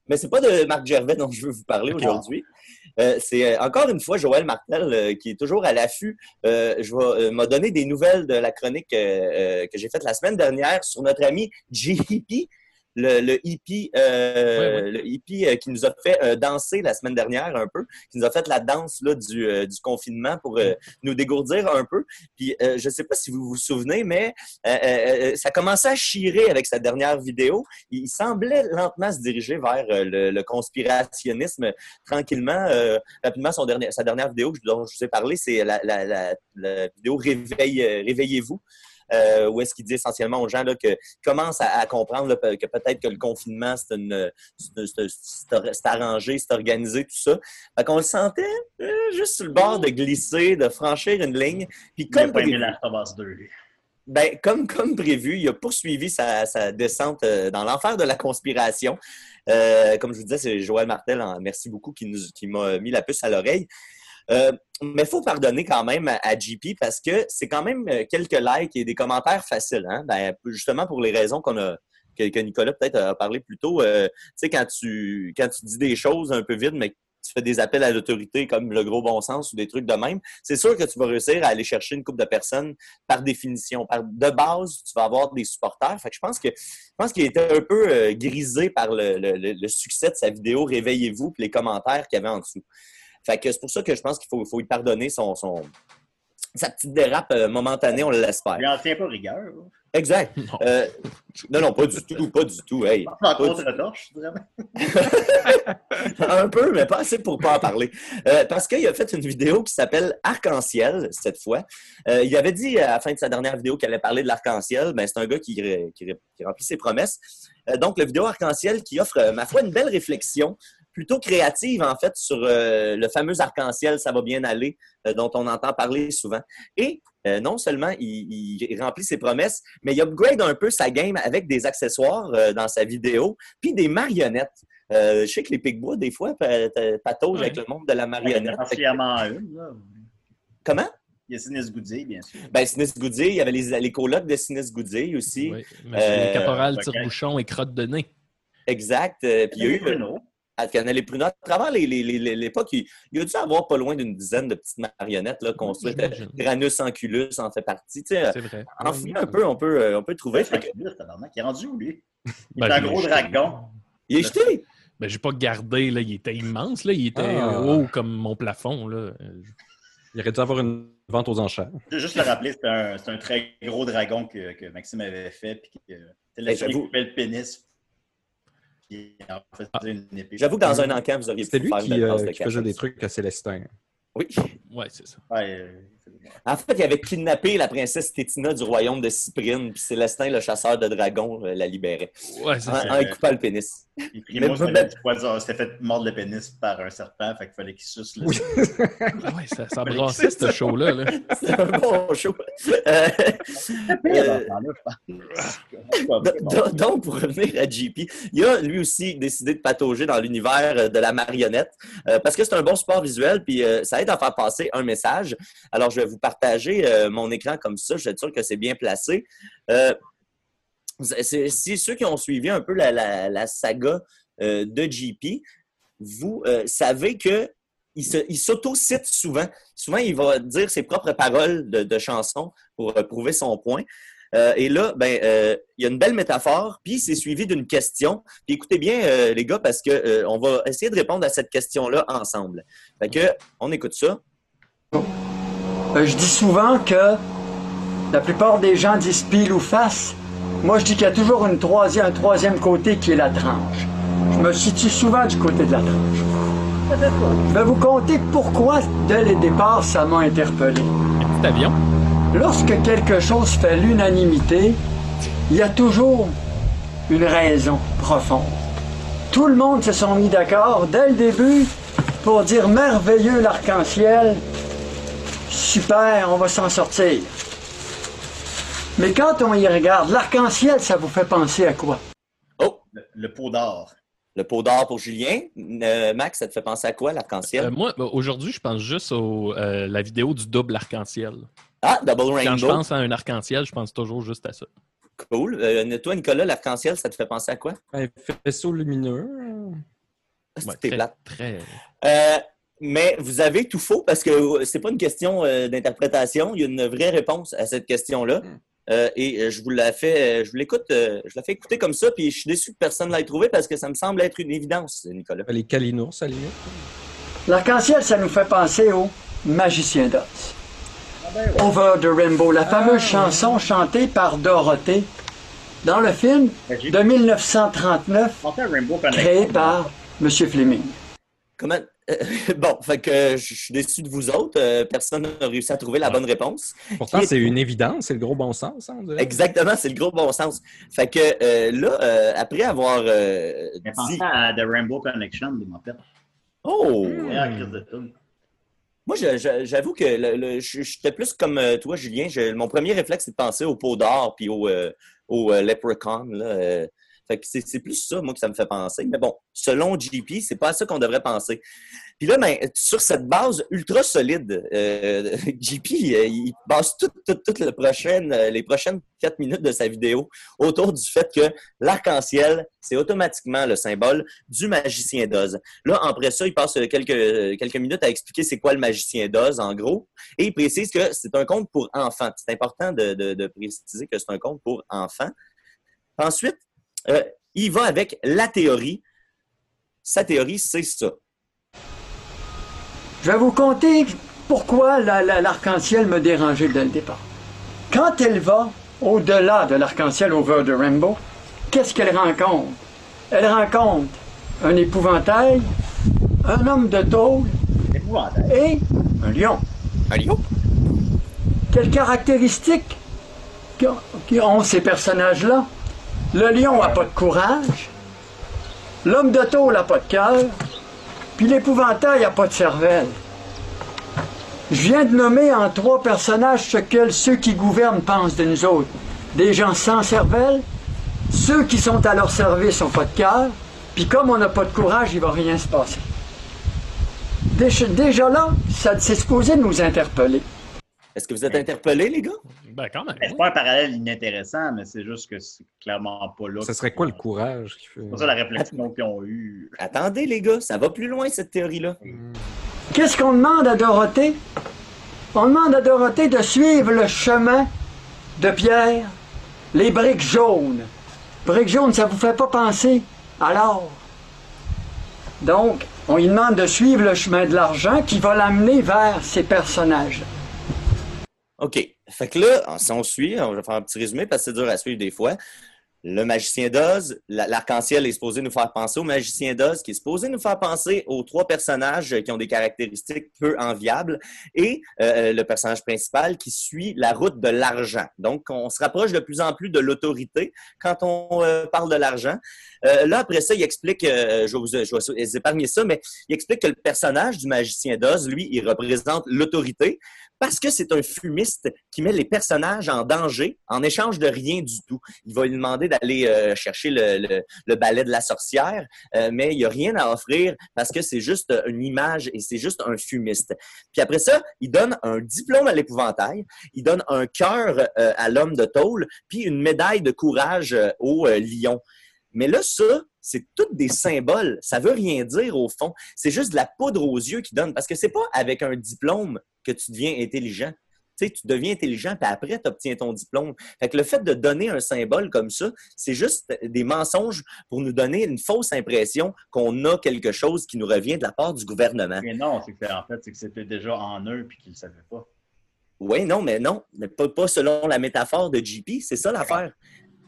D: mais c'est pas de Marc Gervais dont je veux vous parler aujourd'hui. Euh, c'est euh, encore une fois Joël Martel euh, qui est toujours à l'affût. Euh, je vais m'a donné des nouvelles de la chronique que j'ai faite la semaine dernière sur notre ami JP, le, le hippie, euh, le hippie euh, qui nous a fait euh, danser la semaine dernière un peu, qui nous a fait la danse là, du, euh, du confinement pour nous dégourdir un peu. Puis je sais pas si vous vous souvenez, mais ça commençait à chirer avec sa dernière vidéo. Il semblait lentement se diriger vers le, le conspirationnisme tranquillement. Rapidement, son dernier, sa dernière vidéo dont je vous ai parlé, c'est la, la, la, la vidéo Réveille, Réveillez-vous. Euh, où est-ce qu'il dit essentiellement aux gens là, que commencent à, à comprendre là, que peut-être que le confinement, c'est une c'est- arrangé, c'est organisé, tout ça. Fait qu'on le sentait euh, juste sur le bord de glisser, de franchir une ligne. Puis
B: Il
D: comme
B: pas aimé
D: prévu-
B: Last of Us 2, lui.
D: ben, comme, comme prévu, il a poursuivi sa, sa descente euh, dans l'enfer de la conspiration. Euh, comme je vous disais, c'est Joël Martel, merci beaucoup, qui, nous, qui m'a mis la puce à l'oreille. Euh, mais il faut pardonner quand même à, JP parce que c'est quand même euh, quelques likes et des commentaires faciles. Hein? Ben, justement pour les raisons qu'on a, que, que Nicolas peut-être a parlé plus tôt. Euh, tu sais, quand tu, quand tu dis des choses un peu vides, mais tu fais des appels à l'autorité comme le gros bon sens ou des trucs de même, c'est sûr que tu vas réussir à aller chercher une couple de personnes par définition. Par, de base, tu vas avoir des supporters. Fait que je pense que je pense qu'il était un peu euh, grisé par le, le- le- le succès de sa vidéo Réveillez-vous et les commentaires qu'il y avait en dessous. Fait que c'est pour ça que je pense qu'il faut, faut lui pardonner son, son- sa petite dérape euh, momentanée, on l'espère.
B: Il n'en tient pas rigueur. là.
D: Exact.
A: Non.
D: Euh, Non, non, pas du tout, pas du tout. Hey, pas du
B: contre-torche, vraiment.
D: Un peu, mais pas assez pour pas en parler. Euh, parce qu'il a fait une vidéo qui s'appelle Arc-en-ciel, cette fois. Euh, il avait dit à la fin de sa dernière vidéo qu'elle allait parler de l'arc-en-ciel. Ben, c'est un gars qui, qui- qui remplit ses promesses. Euh, donc, la vidéo Arc-en-ciel qui offre, ma foi, une belle réflexion, plutôt créative, en fait, sur euh, le fameux arc-en-ciel, ça va bien aller, euh, dont on entend parler souvent. Et euh, non seulement il, il remplit ses promesses, mais il upgrade un peu sa game avec des accessoires euh, dans sa vidéo, puis des marionnettes. Euh, je sais que les Picbois, des fois, pa- pa- pataugent avec le monde de la
B: Il y en
D: marionnette.
B: a particulièrement une. là.
D: Comment?
B: Il y a Sinus Goody, bien sûr.
D: Ben, Sinis Goudille, il y avait les, les colocs de Sinis Goudille aussi.
A: Oui, mais
D: Euh,
A: caporal,
B: ok.
A: tire-bouchon et crotte de nez.
D: Exact. Euh, puis il y a eu
B: Bruno.
D: À Canal et Pruneau. À travers les- les- les- les- l'époque, il, il y a dû avoir pas loin d'une dizaine de petites marionnettes là, construites. Granus Anculus en fait partie. Tu sais,
A: C'est vrai.
D: en fouillant un peu, on peut, euh, on peut trouver. Fait que-.
B: Il est rendu où, lui? Il
A: Ben,
B: est un
A: je l'ai
B: gros
A: jeté.
B: dragon.
D: il est jeté.
A: Ben, j'ai pas gardé, là. Il était immense, là. Il était
C: Ah.
A: haut comme mon plafond, là. Euh,
C: Il aurait dû avoir une vente aux enchères.
B: Je veux juste le rappeler, c'est un, c'est un très gros dragon que, que Maxime avait fait. Puis que c'est le
D: Hey,
B: seul qui
D: j'avoue.
B: coupait le pénis. Puis en fait,
A: Ah.
B: c'est une épée.
D: J'avoue que dans un encan, vous auriez pu
C: lui
D: faire une
C: qui,
D: belle
C: euh,
D: de
C: qui faisait des trucs à Célestin.
D: Oui.
A: Ouais, c'est ça.
B: Ouais, euh,
D: En fait, il avait kidnappé la princesse Tétina du royaume de Cyprine, puis Célestin, le chasseur de dragons, euh, la libérait.
A: Ouais, c'est
D: En,
A: ça.
D: en lui coupant le pénis.
B: Puis Primo s'était fait poison- s'était fait mordre le pénis par un serpent, fait qu'il fallait qu'il suce le.
C: Oui.
A: Ah ouais, ça, ça brassait, ce show-là. Là.
D: C'est un bon show. Euh, euh,
B: Euh,
D: donc, pour revenir à JP, il a lui aussi décidé de patauger dans l'univers euh, de la marionnette euh, parce que c'est un bon support visuel puis euh, ça aide à faire passer un message. Alors, je vais vous partager euh, mon écran comme ça. Je suis sûr que c'est bien placé. Si ceux qui ont suivi un peu la, saga euh, de JP, vous euh, savez que il s'auto-cite souvent. Souvent, il va dire ses propres paroles de, de chansons pour euh, prouver son point. Et là, ben, il y a une belle métaphore, puis c'est suivi d'une question. Puis écoutez bien, les gars, parce que on va essayer de répondre à cette question-là ensemble. Fait on écoute ça.
I: Je dis souvent que la plupart des gens disent pile ou face. Moi, je dis qu'il y a toujours une troisième, un troisième côté qui est la tranche. Je me situe souvent du côté de la tranche. Je vais vous conter pourquoi, dès le départ, ça m'a interpellé.
A: Un petit avion.
I: Lorsque quelque chose fait l'unanimité, il y a toujours une raison profonde. Tout le monde se sont mis d'accord dès le début pour dire merveilleux l'arc-en-ciel, super, on va s'en sortir. Mais quand on y regarde, l'arc-en-ciel, ça vous fait penser à quoi?
D: Oh,
B: Le, le pot d'or.
D: le pot d'or pour Julien. Euh, Max, ça te fait penser à quoi, l'arc-en-ciel?
A: Euh, moi, ben, aujourd'hui, je pense juste à la vidéo du double arc-en-ciel.
D: ah, Double
A: Quand je
D: Rainbow.
A: pense à un arc-en-ciel, je pense toujours juste à ça.
D: Cool. Euh, toi, Nicolas, l'arc-en-ciel, ça te fait penser à quoi?
C: Un faisceau lumineux.
D: Ah,
A: Ouais,
D: C'était
A: très,
D: plate.
A: très...
D: Euh, mais vous avez tout faux parce que euh, c'est pas une question euh, d'interprétation. Il y a une vraie réponse à cette question-là. Euh, et euh, je vous la fais, euh, je vous l'écoute, je la fais écouter comme ça, puis je suis déçu que personne ne l'ait trouvé parce que ça me semble être une évidence, Nicolas.
C: Les calinours, à la limite.
I: L'arc-en-ciel, ça nous fait penser au magicien d'Oz. Over the Rainbow, la fameuse chanson chantée par Dorothée dans le film de 1939
B: Pensez à Rainbow Connection.
I: créé par M. Fleming.
D: Comment euh, Bon, fait que je suis déçu de vous autres. Euh, personne n'a réussi à trouver la bonne réponse.
C: Pourtant, c'est une évidence, c'est le gros bon sens, hein.
D: Exactement, c'est le gros bon sens. Fait que euh, là, euh, après avoir euh,
B: Mais
D: dit.
B: pensez à The Rainbow Connection, les mopettes.
D: Oh! Moi, j'avoue que le- le- je- j'étais plus comme toi, Julien. Je- mon premier réflexe, c'est de penser au pot d'or puis au, euh, au euh, leprechaun. Là, euh. Fait que c'est plus ça, moi, que ça me fait penser. Mais bon, selon JP, c'est pas à ça qu'on devrait penser. Puis là, ben, sur cette base ultra solide, euh, euh, il base toutes toute, toute le euh, les prochaines quatre minutes de sa vidéo autour du fait que l'arc-en-ciel, c'est automatiquement le symbole du magicien d'Oz. Là, après ça, il passe euh, quelques, quelques minutes à expliquer c'est quoi le magicien d'Oz, en gros, et il précise que c'est un conte pour enfants. C'est important de préciser que c'est un conte pour enfants. Ensuite, euh, il va avec la théorie. Sa théorie, c'est ça.
I: Je vais vous conter pourquoi la- la- l'arc-en-ciel me dérangeait dès le départ. Quand elle va au-delà de l'arc-en-ciel over the rainbow, qu'est-ce qu'elle rencontre? Elle rencontre un épouvantail, un homme de tôle et un lion.
D: Un lion?
I: Quelles caractéristiques ont ces personnages-là? Le lion n'a pas de courage, l'homme de tôle n'a pas de cœur, puis l'épouvantail n'a pas de cervelle. Je viens de nommer en trois personnages ce que ceux qui gouvernent pensent de nous autres. Des gens sans cervelle, ceux qui sont à leur service n'ont pas de cœur, puis comme on n'a pas de courage, il ne va rien se passer. Déjà, là, ça c'est supposé nous interpeller.
D: Est-ce que vous êtes interpellés, les gars?
A: Ben, quand même.
B: C'est pas un parallèle inintéressant, mais c'est juste que c'est clairement pas là.
C: Ce serait quoi le courage qui fait.
B: C'est pour ça la réflexion qu'ils ont eue.
D: Attendez, les gars, ça va plus loin, cette théorie-là.
I: Qu'est-ce qu'on demande à Dorothée? On demande à Dorothée de suivre le chemin de Pierre, les briques jaunes. Briques jaunes, ça vous fait pas penser? À l'or. Donc, on lui demande de suivre le chemin de l'argent qui va l'amener vers ces personnages.
D: OK. Fait que là, si on suit, on va faire un petit résumé parce que c'est dur à suivre des fois. Le magicien d'Oz, la- l'arc-en-ciel est supposé nous faire penser au magicien d'Oz, qui est supposé nous faire penser aux trois personnages qui ont des caractéristiques peu enviables, et euh, le personnage principal qui suit la route de l'argent. Donc, on se rapproche de plus en plus de l'autorité quand on euh, parle de l'argent. Euh, là, après ça, il explique, euh, je vais vous je vais vous épargner ça, mais il explique que le personnage du magicien d'Oz, lui, il représente l'autorité parce que c'est un fumiste qui met les personnages en danger en échange de rien du tout. Il va lui demander d'aller euh, chercher le, le- le balai de la sorcière, euh, mais il n'y a rien à offrir parce que c'est juste une image et c'est juste un fumiste. Puis après ça, il donne un diplôme à l'épouvantail, il donne un cœur euh, à l'homme de tôle, puis une médaille de courage euh, au euh, lion. Mais là, ça, c'est tous des symboles. Ça veut rien dire au fond. C'est juste de la poudre aux yeux qui donne. Parce que c'est pas avec un diplôme que tu deviens intelligent. Tu sais, tu deviens intelligent, puis après, tu obtiens ton diplôme. Fait que le fait de donner un symbole comme ça, c'est juste des mensonges pour nous donner une fausse impression qu'on a quelque chose qui nous revient de la part du gouvernement.
B: Mais non, c'est que, en fait, c'est que c'était déjà en eux puis qu'ils ne le savaient pas.
D: Oui, non, mais non. Mais pas, pas selon la métaphore de JP. C'est ça l'affaire.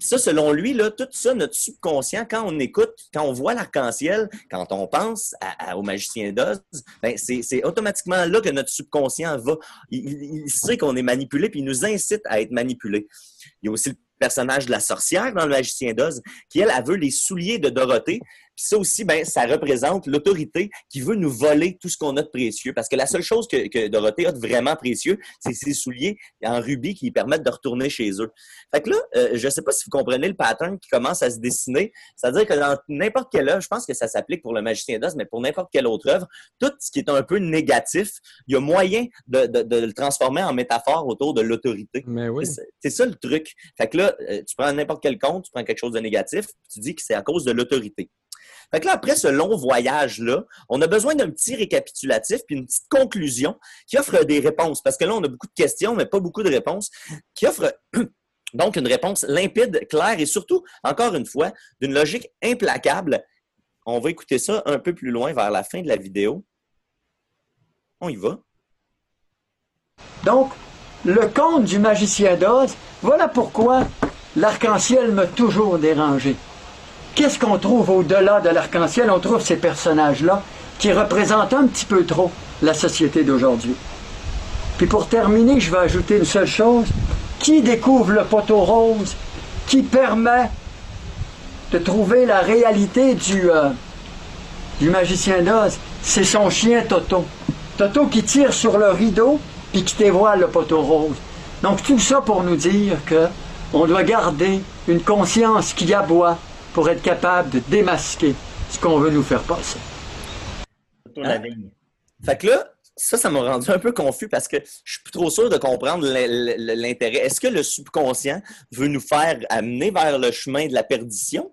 D: Ça, selon lui, là, tout ça, notre subconscient, quand on écoute, quand on voit l'arc-en-ciel, quand on pense au magicien d'Oz, ben, c'est automatiquement là que notre subconscient va. Il sait qu'on est manipulé, puis il nous incite à être manipulé. Il y a aussi le personnage de la sorcière dans le magicien d'Oz, qui, elle, elle veut les souliers de Dorothée. Puis ça aussi, ben, ça représente l'autorité qui veut nous voler tout ce qu'on a de précieux. Parce que la seule chose que, que Dorothée a de vraiment précieux, c'est ses souliers en rubis qui lui permettent de retourner chez eux. Fait que là, euh, je ne sais pas si vous comprenez le pattern qui commence à se dessiner. C'est-à-dire que dans n'importe quelle œuvre, je pense que ça s'applique pour le magicien d'Oz, mais pour n'importe quelle autre œuvre, tout ce qui est un peu négatif, il y a moyen de, de- de le transformer en métaphore autour de l'autorité.
C: Mais oui.
D: C'est ça le truc. Fait que là, euh, tu prends n'importe quel compte, tu prends quelque chose de négatif, tu dis que c'est à cause de l'autorité. Fait que là, après ce long voyage-là, on a besoin d'un petit récapitulatif puis une petite conclusion qui offre des réponses. Parce que là, on a beaucoup de questions, mais pas beaucoup de réponses, qui offre donc une réponse limpide, claire et surtout, encore une fois, d'une logique implacable. On va écouter ça un peu plus loin vers la fin de la vidéo. On y va.
I: Donc, le conte du magicien d'Oz, voilà pourquoi l'arc-en-ciel m'a toujours dérangé. Qu'est-ce qu'on trouve au-delà de l'arc-en-ciel? On trouve ces personnages-là qui représentent un petit peu trop la société d'aujourd'hui. Puis pour terminer, je vais ajouter une seule chose. Qui découvre le poteau rose qui permet de trouver la réalité du, euh, magicien d'Oz? C'est son chien Toto. Toto qui tire sur le rideau puis qui dévoile le poteau rose. Donc tout ça pour nous dire que on doit garder une conscience qui aboie pour être capable de démasquer ce qu'on veut nous faire passer.
B: Ligne.
D: Fait que là, ça, ça m'a rendu un peu confus parce que je suis plus trop sûr de comprendre l'intérêt. Est-ce que le subconscient veut nous faire amener vers le chemin de la perdition?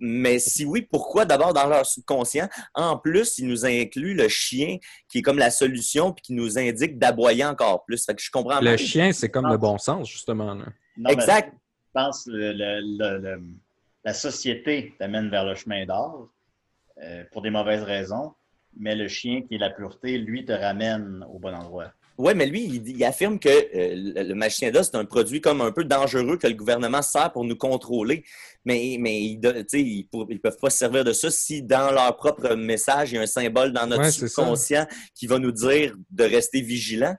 D: Mais si oui, pourquoi? D'abord dans leur subconscient? En plus, il nous inclut le chien qui est comme la solution puis qui nous indique d'aboyer encore plus. Fait que je comprends
C: Le chien, c'est comme le bon sens, justement.
B: Non,
D: Exact.
B: mais Je pense que le- le- le- le- la société t'amène vers le chemin d'or euh, pour des mauvaises raisons, mais le chien qui est la pureté, lui, te ramène au bon endroit.
D: Ouais, mais lui, il, il affirme que euh, le, magicien d'Oz, c'est un produit comme un peu dangereux que le gouvernement sert pour nous contrôler. Mais, mais ils ne ils, pour- ils peuvent pas se servir de ça si dans leur propre message, il y a un symbole dans notre
C: Ouais,
D: subconscient qui va nous dire de rester vigilant.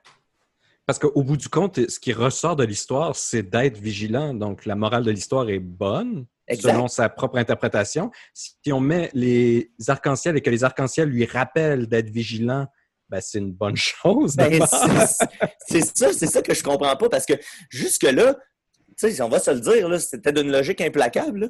C: Parce qu'au bout du compte, ce qui ressort de l'histoire, c'est d'être vigilant. Donc, la morale de l'histoire est bonne,
D: Exact.
C: selon sa propre interprétation. Si on met les arcs-en-ciel et que les arcs-en-ciel lui rappellent d'être vigilant, ben, c'est une bonne chose.
D: Ben, c'est ça, c'est ça que je comprends pas parce que jusque-là, tu sais, on va se le dire, c'était d'une logique implacable. là.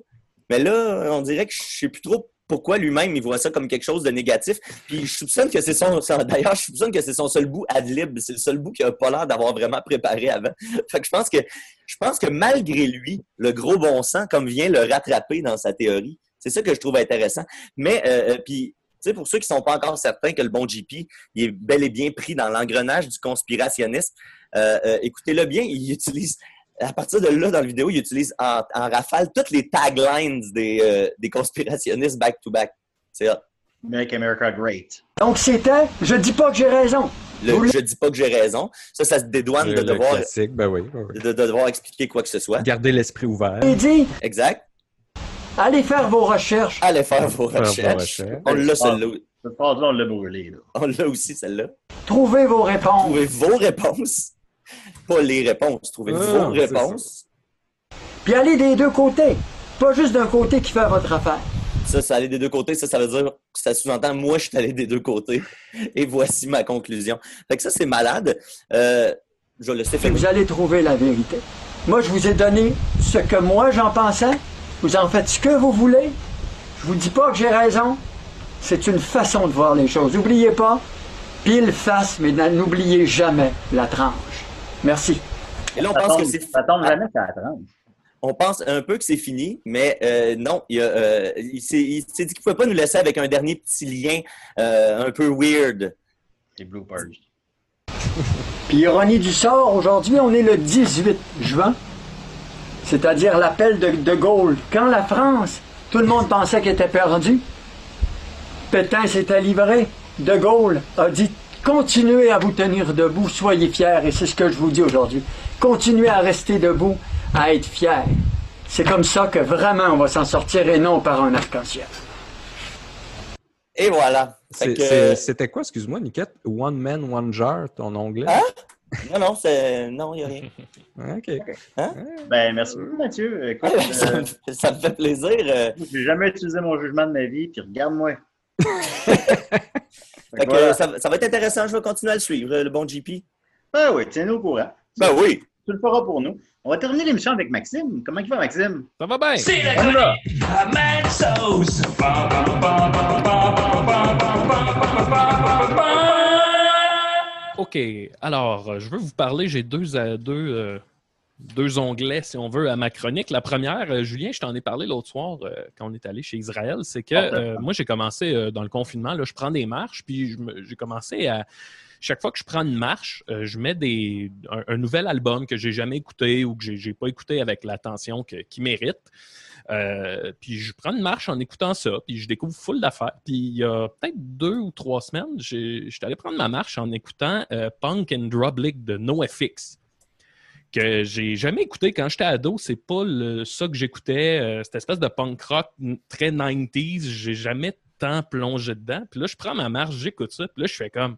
D: Mais là, on dirait que je sais plus trop pourquoi lui-même il voit ça comme quelque chose de négatif. Puis je soupçonne que c'est son. D'ailleurs, je soupçonne que c'est son seul bout ad lib. C'est le seul bout qu'il a pas l'air d'avoir vraiment préparé avant. Fait que je pense que je pense que malgré lui, le gros bon sens, comme vient le rattraper dans sa théorie, c'est ça que je trouve intéressant. Mais euh, euh, puis. Tu sais, pour ceux qui sont pas encore certains que le bon JP, il est bel et bien pris dans l'engrenage du conspirationnisme, euh, euh, écoutez-le bien, il utilise, à partir de là, dans la vidéo, il utilise en, en rafale toutes les taglines des, euh, des conspirationnistes back-to-back. C'est.
B: Make America Great.
I: Donc c'était, je dis pas que j'ai raison.
D: Le je dis pas que j'ai raison. Ça, ça se dédouane de devoir,
C: ben oui, ben oui.
D: de, de devoir expliquer quoi que ce soit.
C: Garder l'esprit ouvert.
I: Dit,
D: Exact.
I: allez faire vos recherches.
D: Allez faire vos
C: Faire vos
D: recherches. On l'a,
B: Ah.
D: celle-là.
B: Cette phrase-là, on l'a brûlée. Là.
D: On l'a aussi, celle-là.
I: Trouvez vos réponses.
D: Trouvez vos réponses. Pas les réponses. Trouvez
C: Ah,
D: vos
C: c'est
D: réponses.
I: Puis allez des deux côtés. Pas juste d'un côté qui fait votre affaire.
D: Ça, ça allait des deux côtés. Ça, ça veut dire, ça sous-entend, moi, je suis allé des deux côtés. Et voici ma conclusion. Fait que ça, c'est malade. Euh, je le sais,
I: Puis vous allez trouver la vérité. Moi, je vous ai donné ce que moi j'en pensais. Vous en faites ce que vous voulez. Je vous dis pas que j'ai raison. C'est une façon de voir les choses. N'oubliez pas, pile face, mais n'oubliez jamais la tranche. Merci.
D: Et là, on
B: Ça
D: pense que
B: tombe,
D: c'est
B: ça tombe jamais sur la tranche.
D: on pense un peu que c'est fini, mais euh, non, il, a, euh, il s'est dit qu'il ne pouvait pas nous laisser avec un dernier petit lien euh, un peu weird.
B: C'est bloopers.
I: Puis ironie du sort, aujourd'hui, on est le 18 juin, c'est-à-dire l'appel de De Gaulle. Quand la France, tout le monde pensait qu'elle était perdue, Pétain s'était livré. De Gaulle a dit continuez à vous tenir debout, soyez fiers, et c'est ce que je vous dis aujourd'hui. Continuez à rester debout, à être fiers. C'est comme ça que vraiment on va s'en sortir et non par un arc-en-ciel.
D: Et voilà. Que-
C: C'était quoi, excuse-moi, Niquette? One man, one jar, ton onglet?
D: Hein? Non, non, c'est... non, il n'y a rien.
C: OK.
D: Hein?
B: Ben, merci beaucoup, Mathieu. Écoute,
D: ça,
B: euh,
D: me fait, ça me fait plaisir. euh,
B: j'ai jamais utilisé mon jugement de ma vie, puis regarde-moi.
D: fait que,
B: voilà.
D: ça, ça va être intéressant, je vais continuer à le suivre, le bon JP.
B: Ben oui, tiens-nous au courant.
D: Ben oui.
B: Tu le feras pour nous. On va terminer l'émission avec Maxime. Comment il va, Maxime?
A: Ça va bien.
F: C'est la.
A: OK. Alors, euh, je veux vous parler. J'ai deux, euh, deux, euh, deux onglets, si on veut, à ma chronique. La première, euh, Julien, je t'en ai parlé l'autre soir euh, quand on est allé chez Israël. C'est que euh, moi, j'ai commencé dans le confinement. Là, je prends des marches, puis j'ai commencé à. Chaque fois que je prends une marche, je mets des, un, un nouvel album que j'ai jamais écouté ou que j'ai pas écouté avec l'attention qu'il mérite. Euh, puis je prends une marche en écoutant ça, puis je découvre full d'affaires. Puis il y a peut-être deux ou trois semaines, j'étais allé prendre ma marche en écoutant euh, Punk and Drublick de NoFX, que j'ai jamais écouté quand j'étais ado. C'est pas le, ça que j'écoutais, euh, cette espèce de punk rock très 90s. J'ai jamais tant plongé dedans. Puis là, je prends ma marche, j'écoute ça, puis là, je fais comme.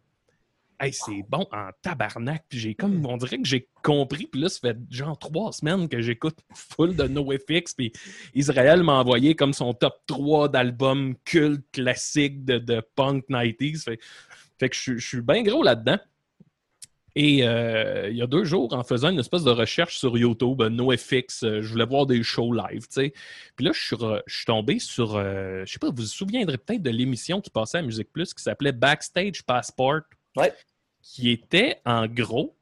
A: Hey, c'est bon en tabarnak. Puis j'ai comme, on dirait que j'ai compris. Puis là, ça fait genre trois semaines que j'écoute full de NoFX. Puis Israël m'a envoyé comme son top 3 d'albums cultes classiques de, de punk 90s. Fait, que je, je suis bien gros là-dedans. Et euh, il y a deux jours, en faisant une espèce de recherche sur YouTube, euh, NoFX, euh, je voulais voir des shows live, tu sais. Puis là, je suis, re- je suis tombé sur, euh, je sais pas, vous vous souviendrez peut-être de l'émission qui passait à Musique Plus qui s'appelait Backstage Passport,
D: Ouais.
A: qui était en gros,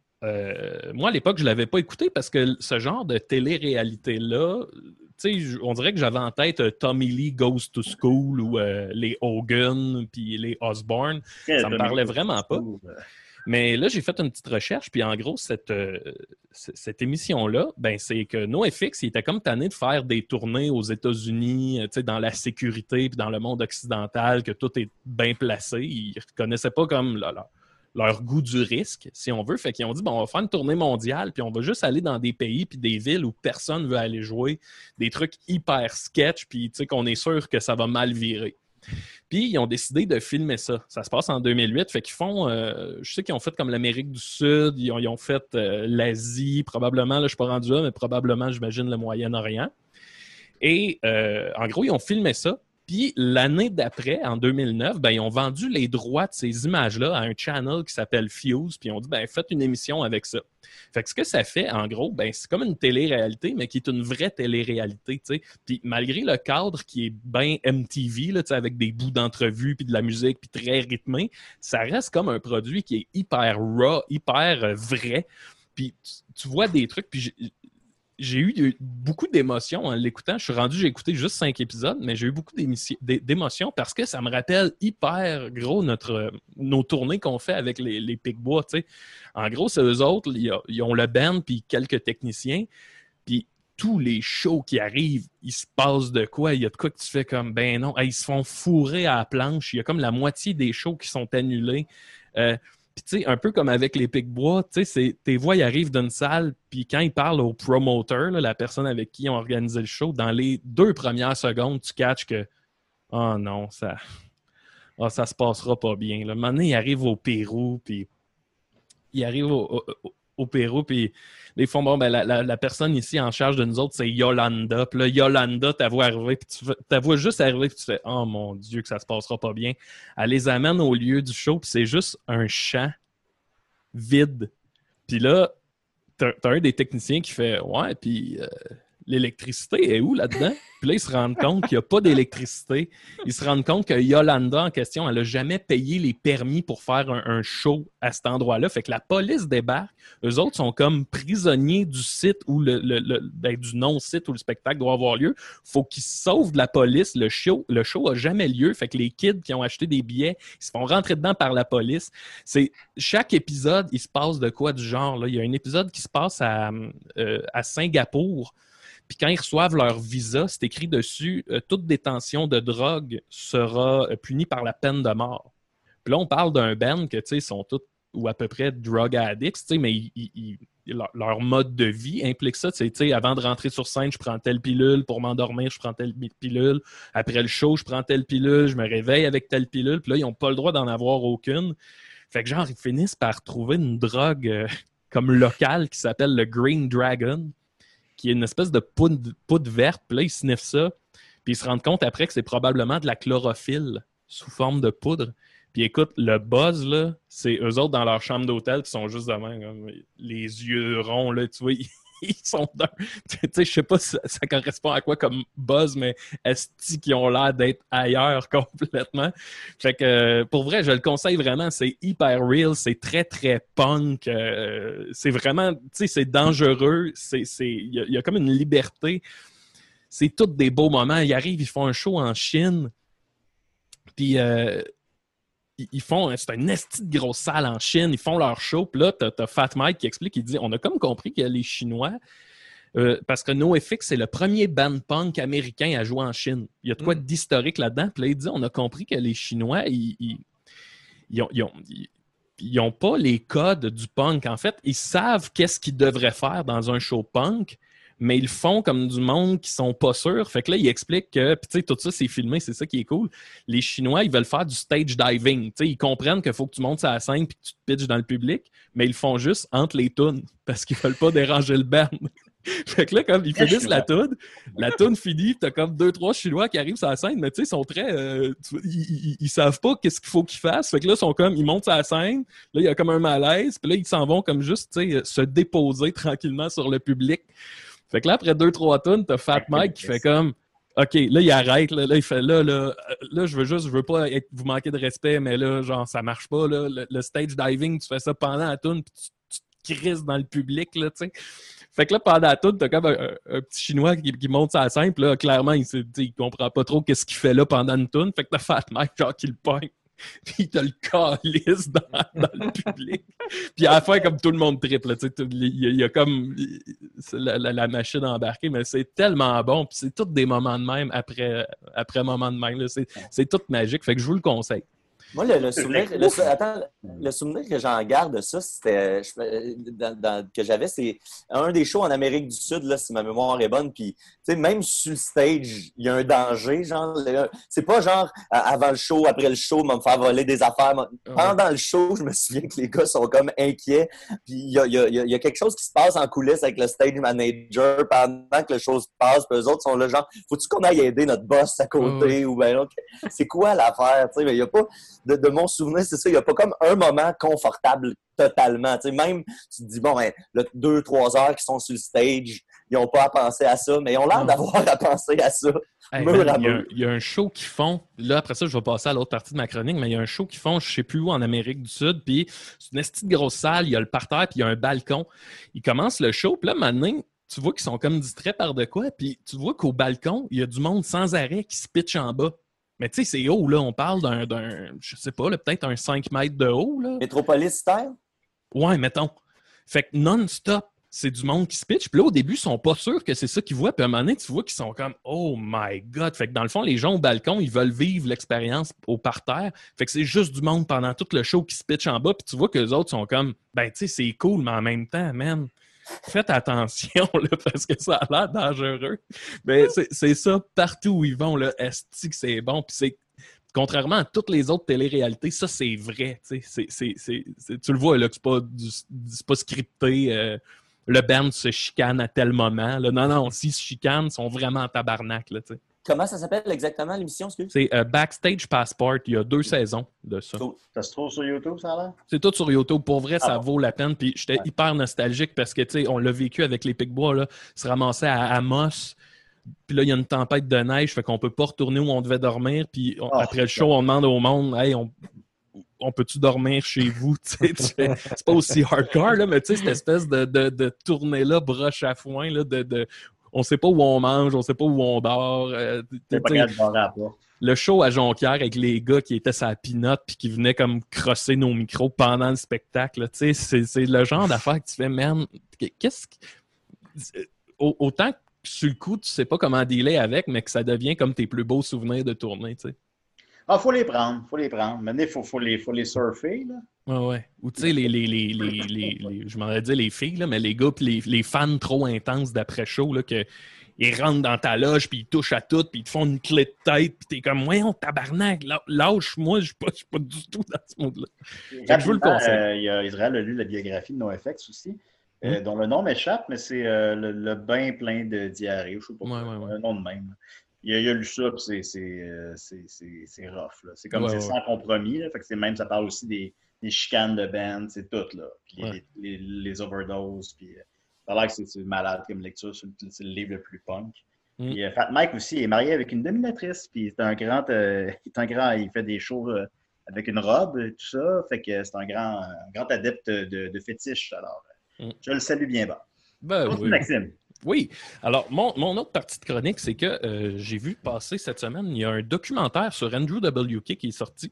A: moi à l'époque, je l'avais pas écouté parce que ce genre de télé-réalité-là, tu sais, j- on dirait que j'avais en tête euh, Tommy Lee Goes to School ou euh, les Hogan puis les Osborne.
B: Quel
A: Ça me parlait vraiment pas.
B: School.
A: Mais là, j'ai fait une petite recherche, puis en gros, cette, euh, cette émission-là, ben, c'est que NoFX, il était comme tanné de faire des tournées aux États-Unis, euh, dans la sécurité, puis dans le monde occidental, que tout est bien placé. Il ne reconnaissait pas comme leur, goût du risque, si on veut. Fait qu'ils ont dit, bon, on va faire une tournée mondiale, puis on va juste aller dans des pays puis des villes où personne veut aller jouer, des trucs hyper sketch, puis qu'on est sûr que ça va mal virer. Puis ils ont décidé de filmer ça. Ça se passe en 2008. Fait qu'ils font, euh, je sais qu'ils ont fait comme l'Amérique du Sud, ils ont, ils ont fait euh, l'Asie, probablement, là je suis pas rendu là, mais probablement, j'imagine, le Moyen-Orient. Et euh, en gros, ils ont filmé ça. Puis l'année d'après, en 2009, ben, ils ont vendu les droits de ces images-là à un channel qui s'appelle Fuse. Puis ils ont dit, ben, faites une émission avec ça. Fait que ce que ça fait, en gros, ben, c'est comme une télé-réalité, mais qui est une vraie télé-réalité. tu sais. Puis malgré le cadre qui est bien MTV, là, avec des bouts d'entrevue, puis de la musique, puis très rythmé, ça reste comme un produit qui est hyper raw, hyper euh, vrai. Puis tu vois des trucs, puis j'ai- eu beaucoup d'émotions en l'écoutant. Je suis rendu, j'ai écouté juste cinq épisodes, mais j'ai eu beaucoup d'émotions parce que ça me rappelle hyper gros notre, nos tournées qu'on fait avec les, les Picbois. En gros, c'est eux autres, ils ont le band puis quelques techniciens. Puis tous les shows qui arrivent, il se passe de quoi? Il y a de quoi que tu fais comme, ben non, ils se font fourrer à la planche. Il y a comme la moitié des shows qui sont annulés. Euh, puis tu sais, un peu comme avec les Picbois, tu sais, tes voix, ils arrivent d'une salle, puis quand ils parlent au promoteur, la personne avec qui ils ont organisé le show, dans les deux premières secondes, tu catches que « Oh non, ça... ah, ça se passera pas bien. ». Un moment arrive au Pérou, puis il arrive au- au- Pérou, puis ils font, bon, ben, la, la- personne ici en charge de nous autres, c'est Yolanda. Puis là, Yolanda, ta voix arriver, puis tu ta voix juste arriver, puis tu fais, oh mon Dieu, que ça se passera pas bien. Elle les amène au lieu du show, puis c'est juste un champ vide. Puis là, t'as t'as un des techniciens qui fait, ouais, puis euh, l'électricité est où là-dedans? Puis là, ils se rendent compte qu'il n'y a pas d'électricité. Ils se rendent compte que Yolanda en question, elle n'a jamais payé les permis pour faire un, show à cet endroit-là. Fait que la police débarque. Eux autres sont comme prisonniers du site ou le, le- ben, du non-site où le spectacle doit avoir lieu. Faut qu'ils se sauvent de la police. Le show, le show jamais lieu. Fait que les kids qui ont acheté des billets, ils se font rentrer dedans par la police. C'est chaque épisode, il se passe de quoi du genre. Là? Il y a un épisode qui se passe à, euh, à Singapour. Puis quand ils reçoivent leur visa, c'est écrit dessus euh, toute détention de drogue sera euh, punie par la peine de mort. Puis là, on parle d'un band que, tu sais, sont tous ou à peu près drug addicts, tu sais, mais leur, mode de vie implique ça. Tu sais, avant de rentrer sur scène, je prends telle pilule. Pour m'endormir, je prends telle pi- pilule. Après le show, je prends telle pilule. Je me réveille avec telle pilule. Puis là, ils n'ont pas le droit d'en avoir aucune. Fait que genre, ils finissent par trouver une drogue euh, comme locale qui s'appelle le Green Dragon, qui est une espèce de poudre, verte. Puis là, ils sniffent ça. Puis ils se rendent compte après que c'est probablement de la chlorophylle sous forme de poudre. Puis écoute, le buzz, là, c'est eux autres dans leur chambre d'hôtel qui sont juste de même, comme les yeux ronds, là, tu vois, ils sont d'un. Tu sais, je sais pas si ça, correspond à quoi comme buzz, mais esti qui ont l'air d'être ailleurs complètement? Fait que pour vrai, je le conseille vraiment, c'est hyper real, c'est très très punk, euh, c'est vraiment, tu sais, c'est dangereux, c'est, c'est, il y, a- il y a comme une liberté. C'est tous des beaux moments. Ils arrivent, ils font un show en Chine. Puis euh, ils- font, c'est une esti de grosse salle en Chine, ils font leur show, puis là, t'as, t'as Fat Mike qui explique, il dit, on a comme compris que les Chinois, euh, parce que NoFX, c'est le premier band punk américain à jouer en Chine. Il y a de quoi d'historique là-dedans, puis là, il dit, on a compris que les Chinois, ils, ils, ils ont... ils ont- ils- ils n'ont pas les codes du punk. En fait, ils savent qu'est-ce qu'ils devraient faire dans un show punk, mais ils font comme du monde qui sont pas sûrs. Fait que là, ils expliquent que, tu sais, tout ça, c'est filmé, c'est ça qui est cool. Les Chinois, ils veulent faire du stage diving. Tu sais, ils comprennent qu'il faut que tu montes sur la scène puis que tu te pitches dans le public, mais ils le font juste entre les tunes parce qu'ils veulent pas déranger le band. fait que là, comme ils finissent la tune, la tune finie, t'as comme deux, trois Chinois qui arrivent sur la scène, mais tu sais, ils sont très. euh, ils, ils- ils savent pas qu'est-ce qu'il faut qu'ils fassent. Fait que là, ils sont comme, ils montent sur la scène, là, il y a comme un malaise, puis là, ils s'en vont comme juste, tu sais, se déposer tranquillement sur le public. Fait que là, après deux, trois tonnes, t'as Fat Mike qui fait comme. OK, là, il arrête. Là, là, il fait là, là, euh, là, je veux juste, je veux pas être- vous manquer de respect, mais là, genre, ça marche pas. Là. Le, le stage diving, tu fais ça pendant la tune, puis tu, tu te crises dans le public, là, tu sais. Fait que là, pendant la tune, t'as comme un, un- un petit Chinois qui, qui monte scène, puis là, clairement, il, il comprend pas trop qu'est-ce qu'il fait là pendant une tune. Fait que t'as Fat Mike, genre, qui le pogne. Puis il te le calisse dans, dans le public. Puis à la fin, comme tout le monde triple, tu il y, a- comme la, machine embarquée, mais c'est tellement bon. Puis c'est tous des moments de même après, après moment de même. c'est tout magique. Fait que je vous le conseille.
D: Moi, le, le souvenir, le, attends, le souvenir que j'en garde de ça, c'était euh, dans- dans- que j'avais, c'est un des shows en Amérique du Sud, là, si ma mémoire est bonne. Puis, tu sais, même sur le stage, il y a un danger. Genre, c'est pas genre avant le show, après le show, me faire voler des affaires. Pendant le show, je me souviens que les gars sont comme inquiets. Puis, il y a, il y a- il y a- il y a quelque chose qui se passe en coulisses avec le stage manager pendant que le show se passe. Puis, eux autres sont là, genre, faut-tu qu'on aille aider notre boss à côté? Ou ben, ok, c'est quoi l'affaire? Tu sais, mais il y a pas de, de mon souvenir, c'est ça. Il n'y a pas comme un moment confortable totalement. Tu sais, même, tu te dis, bon, ben, deux, trois heures qui sont sur le stage, ils n'ont pas à penser à ça, mais ils ont l'air d'avoir à penser à ça.
A: Hey,
D: mur
A: man,
D: à
A: il, y a,
D: mur.
A: un- il y a un show qu'ils font. Là, après ça, je vais passer à l'autre partie de ma chronique, mais il y a un show qu'ils font, je sais plus où, en Amérique du Sud. Puis c'est une petite grosse salle, il y a le parterre, puis il y a un balcon. Ils commencent le show, puis là, maintenant, tu vois qu'ils sont comme distraits par de quoi. Puis tu vois qu'au balcon, il y a du monde sans arrêt qui se pitch en bas. Mais tu sais, c'est haut, là. On parle d'un, je sais pas, peut-être un 5 mètres de haut, là.
D: Métropolis style?
A: Ouais, mettons. Fait que non-stop, c'est du monde qui se pitch. Puis là, au début, ils sont pas sûrs que c'est ça qu'ils voient. Puis à un moment donné, tu vois qu'ils sont comme Oh my God! Fait que dans le fond, les gens au balcon, ils veulent vivre l'expérience au parterre. Fait que c'est juste du monde pendant tout le show qui se pitch en bas. Puis tu vois que les autres sont comme Ben, tu sais, c'est cool, mais en même temps, man. Faites attention, là, parce que ça a l'air dangereux. C'est- ça, partout où ils vont, là, est que c'est bon? Puis c'est contrairement à toutes les autres téléréalités, ça, c'est vrai. tu le vois, là, c'est pas, pas scripté. euh, le band se chicane à tel moment. là. Non, non, s'ils se chicanent, ils sont vraiment en tabarnak.
D: Comment ça s'appelle exactement l'émission,
A: c'est euh, Backstage Passport. Il y a deux saisons de ça.
B: Ça se trouve sur YouTube, ça a l'air?
A: C'est tout sur YouTube. Pour vrai, ça
B: Ah bon.
A: vaut la peine. Puis j'étais hyper nostalgique parce que, tu sais, on l'a vécu avec les Picbois, là. Se ramasser à Amos. Puis là, il y a une tempête de neige, fait qu'on peut pas retourner où on devait dormir. Puis on-
B: Ah,
A: après le show, on demande au monde, hey, on, on peut-tu dormir chez vous? C'est pas aussi hardcore, là, mais tu sais, cette espèce de, de, de tournée-là, broche à foin, là, de, de- on sait pas où on mange, on sait pas où on dort. euh,
B: pas
A: le show à Jonquière avec les gars qui étaient sa pinotte puis qui venaient comme crosser nos micros pendant le spectacle. là. Tu sais, c'est, le genre d'affaire que tu fais, man, qu'est-ce que. Au- Autant que sur le coup, tu sais pas comment dealer avec, mais que ça devient comme tes plus beaux souvenirs de tournée, tu sais.
B: Ah, faut les prendre, faut les prendre. Maintenant, il faut, faut, les, faut les surfer, là.
A: Ouais, ouais. Ou tu sais, les, les, les, les, je m'en dire les filles, là, mais les gars puis les, les fans trop intenses d'après-show, là, que ils rentrent dans ta loge, puis ils touchent à tout, puis ils te font une clé de tête, puis t'es comme, ouais, on tabarnak, lâ- lâche-moi, je suis pas, pas du tout dans ce monde-là. Je vous le conseille.
B: euh, il y a Israël a lu la biographie de NoFX aussi, euh,
A: Hmm.
B: dont le nom m'échappe, mais c'est euh, le, le bain plein de diarrhée. Je sais pas,
A: Ouais,
B: quoi,
A: ouais, ouais.
B: un nom de même. Il a, il a lu ça, puis c'est- c'est euh, c'est- c'est- c'est rough. là. C'est comme
A: Ouais,
B: c'est
A: ouais.
B: sans compromis. Là, fait que c'est même, ça parle aussi des, des chicanes de band, c'est tout. Là. Puis les,
A: Ouais.
B: les, les overdoses. Puis, euh, ça a l'air que c'est- malade comme lecture. C'est le, livre le plus punk.
A: Mm.
B: Puis, euh, Fat Mike aussi est marié avec une dominatrice. Puis c'est un grand, euh, il est un grand, il fait des shows euh, avec une robe, et tout ça. Fait que c'est un grand, un grand adepte de, de fétiche. Alors,
A: Mm.
B: je le salue bien bas.
A: Ben oui.
B: Maxime.
A: Oui. Alors, mon, autre partie de chronique, c'est que euh, j'ai vu passer cette semaine, il y a un documentaire sur Andrew WK qui est sorti,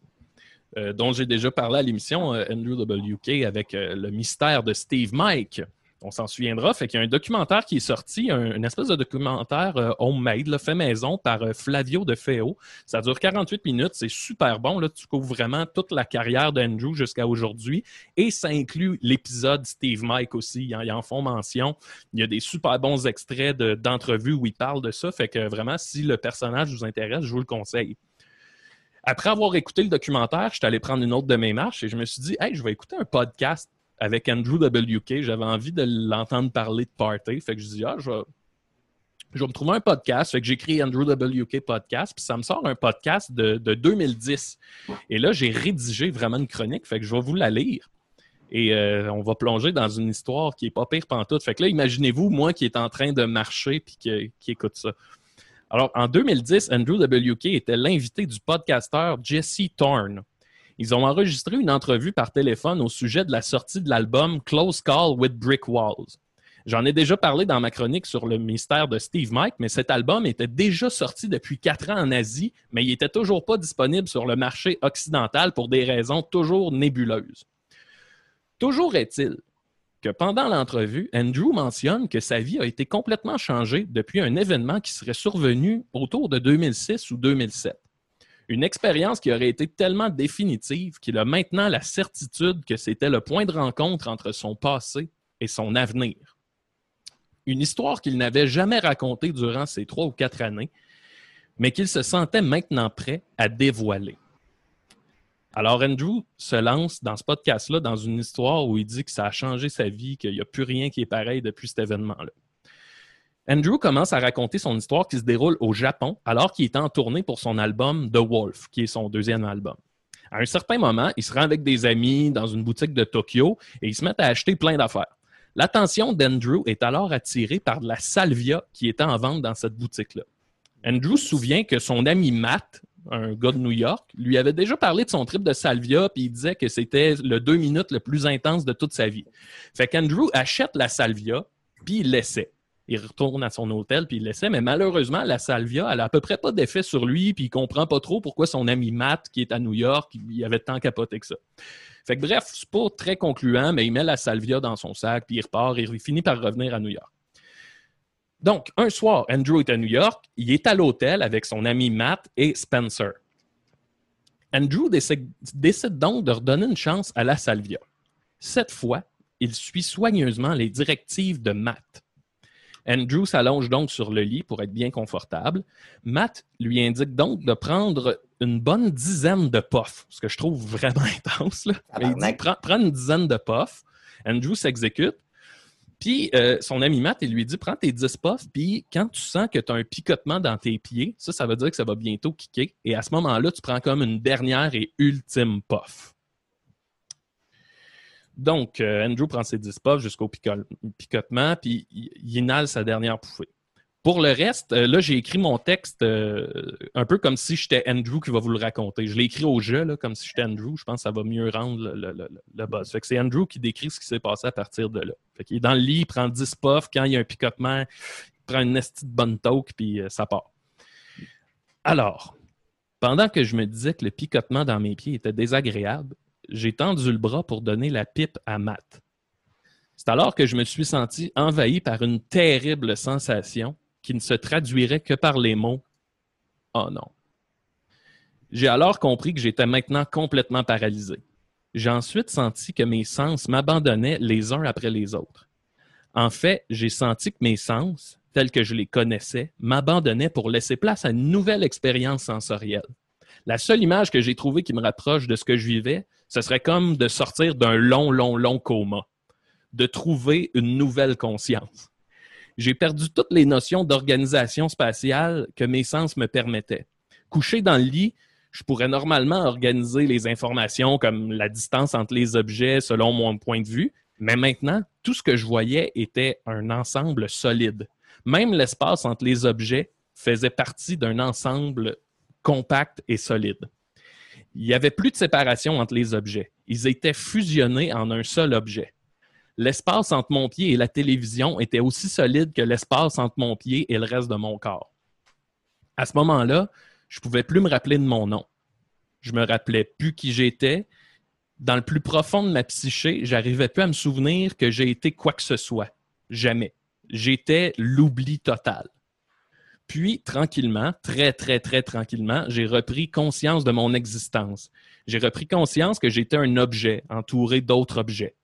A: euh, dont j'ai déjà parlé à l'émission, euh, Andrew WK, avec le mystère de Steve Mike. On s'en souviendra. Fait qu'il y a un documentaire qui est sorti, un- une espèce de documentaire euh, homemade, là, fait maison par euh, Flavio de Feo. Ça dure 48 minutes. C'est super bon. Là. Tu couvres vraiment toute la carrière d'Andrew jusqu'à aujourd'hui. Et ça inclut l'épisode Steve Mike aussi. Ils en, en font mention. Il y a des super bons extraits de- d'entrevues où il parle de ça. Fait que vraiment, si le personnage vous intéresse, je vous le conseille. Après avoir écouté le documentaire, je suis allé prendre une autre de mes marches et je me suis dit, hey, je vais écouter un podcast avec Andrew WK. J'avais envie de l'entendre parler de party. Fait que je dis, ah, je vais, je vais me trouver un podcast. Fait que Andrew WK Podcast, puis ça me sort un podcast de, de 2010. Et là, j'ai rédigé vraiment une chronique. Fait que je vais vous la lire. Et euh, on va plonger dans une histoire qui est pas pire pantoute. Fait que là, imaginez-vous, moi qui est en train de marcher puis qui, qui écoute ça. Alors, en 2010, Andrew WK était l'invité du podcasteur Jesse Thorne. Ils ont enregistré une entrevue par téléphone au sujet de la sortie de l'album Close Call with Brick Walls. J'en ai déjà parlé dans ma chronique sur le mystère de Steve Mike, mais cet album était déjà sorti depuis quatre ans en Asie, mais il n'était toujours pas disponible sur le marché occidental pour des raisons toujours nébuleuses. Toujours est-il que pendant l'entrevue, Andrew mentionne que sa vie a été complètement changée depuis un événement qui serait survenu autour de 2006 ou 2007. Une expérience qui aurait été tellement définitive qu'il a maintenant la certitude que c'était le point de rencontre entre son passé et son avenir. Une histoire qu'il n'avait jamais racontée durant ces trois ou quatre années, mais qu'il se sentait maintenant prêt à dévoiler. Alors Andrew se lance dans ce podcast-là dans une histoire où il dit que ça a changé sa vie, qu'il n'y a plus rien qui est pareil depuis cet événement-là. Andrew commence à raconter son histoire qui se déroule au Japon alors qu'il est en tournée pour son album The Wolf, qui est son deuxième album. À un certain moment, il se rend avec des amis dans une boutique de Tokyo et ils se mettent à acheter plein d'affaires. L'attention d'Andrew est alors attirée par de la salvia qui était en vente dans cette boutique-là. Andrew se souvient que son ami Matt, un gars de New York, lui avait déjà parlé de son trip de salvia, puis il disait que c'était le deux minutes le plus intense de toute sa vie. Fait qu'Andrew achète la salvia, puis il l'essaie. Il retourne à son hôtel, puis il l'essaie, mais malheureusement, la salvia, elle a à peu près pas d'effet sur lui, puis il comprend pas trop pourquoi son ami Matt, qui est à New York, il avait tant capoté que ça. Fait que bref, c'est pas très concluant, mais il met la salvia dans son sac, puis il repart, et il finit par revenir à New York. Donc, un soir, Andrew est à New York, il est à l'hôtel avec son ami Matt et Spencer. Andrew décide, décide donc de redonner une chance à la salvia. Cette fois, il suit soigneusement les directives de Matt. Andrew s'allonge donc sur le lit pour être bien confortable. Matt lui indique donc de prendre une bonne dizaine de puffs, ce que je trouve vraiment intense. Là. Il dit prends, prends une dizaine de puffs. Andrew s'exécute. Puis euh, son ami Matt, il lui dit prends tes 10 puffs, puis quand tu sens que tu as un picotement dans tes pieds, ça, ça veut dire que ça va bientôt kicker. Et à ce moment-là, tu prends comme une dernière et ultime puff. Donc, euh, Andrew prend ses 10 puffs jusqu'au pico- picotement, puis il, inhale sa dernière pouffée. Pour le reste, euh, là, j'ai écrit mon texte euh, un peu comme si j'étais Andrew qui va vous le raconter. Je l'ai écrit au jeu, là, comme si j'étais Andrew. Je pense que ça va mieux rendre le, buzz. Fait que c'est Andrew qui décrit ce qui s'est passé à partir de là. Fait est dans le lit, il prend 10 puffs. Quand il y a un picotement, il prend une esti de bonne toque, puis ça part. Alors, pendant que je me disais que le picotement dans mes pieds était désagréable, j'ai tendu le bras pour donner la pipe à Matt. C'est alors que je me suis senti envahi par une terrible sensation qui ne se traduirait que par les mots Oh non. J'ai alors compris que j'étais maintenant complètement paralysé. J'ai ensuite senti que mes sens m'abandonnaient les uns après les autres. En fait, j'ai senti que mes sens, tels que je les connaissais, m'abandonnaient pour laisser place à une nouvelle expérience sensorielle. La seule image que j'ai trouvée qui me rapproche de ce que je vivais, ce serait comme de sortir d'un long, long, long coma, de trouver une nouvelle conscience. J'ai perdu toutes les notions d'organisation spatiale que mes sens me permettaient. Couché dans le lit, je pourrais normalement organiser les informations comme la distance entre les objets selon mon point de vue, mais maintenant, tout ce que je voyais était un ensemble solide. Même l'espace entre les objets faisait partie d'un ensemble compact et solide. Il n'y avait plus de séparation entre les objets. Ils étaient fusionnés en un seul objet. L'espace entre mon pied et la télévision était aussi solide que l'espace entre mon pied et le reste de mon corps. À ce moment-là, je ne pouvais plus me rappeler de mon nom. Je me rappelais plus qui j'étais. Dans le plus profond de ma psyché, j'arrivais plus à me souvenir que j'ai été quoi que ce soit. Jamais. J'étais l'oubli total. Puis, tranquillement, très, très, très tranquillement, j'ai repris conscience de mon existence. J'ai repris conscience que j'étais un objet entouré d'autres objets,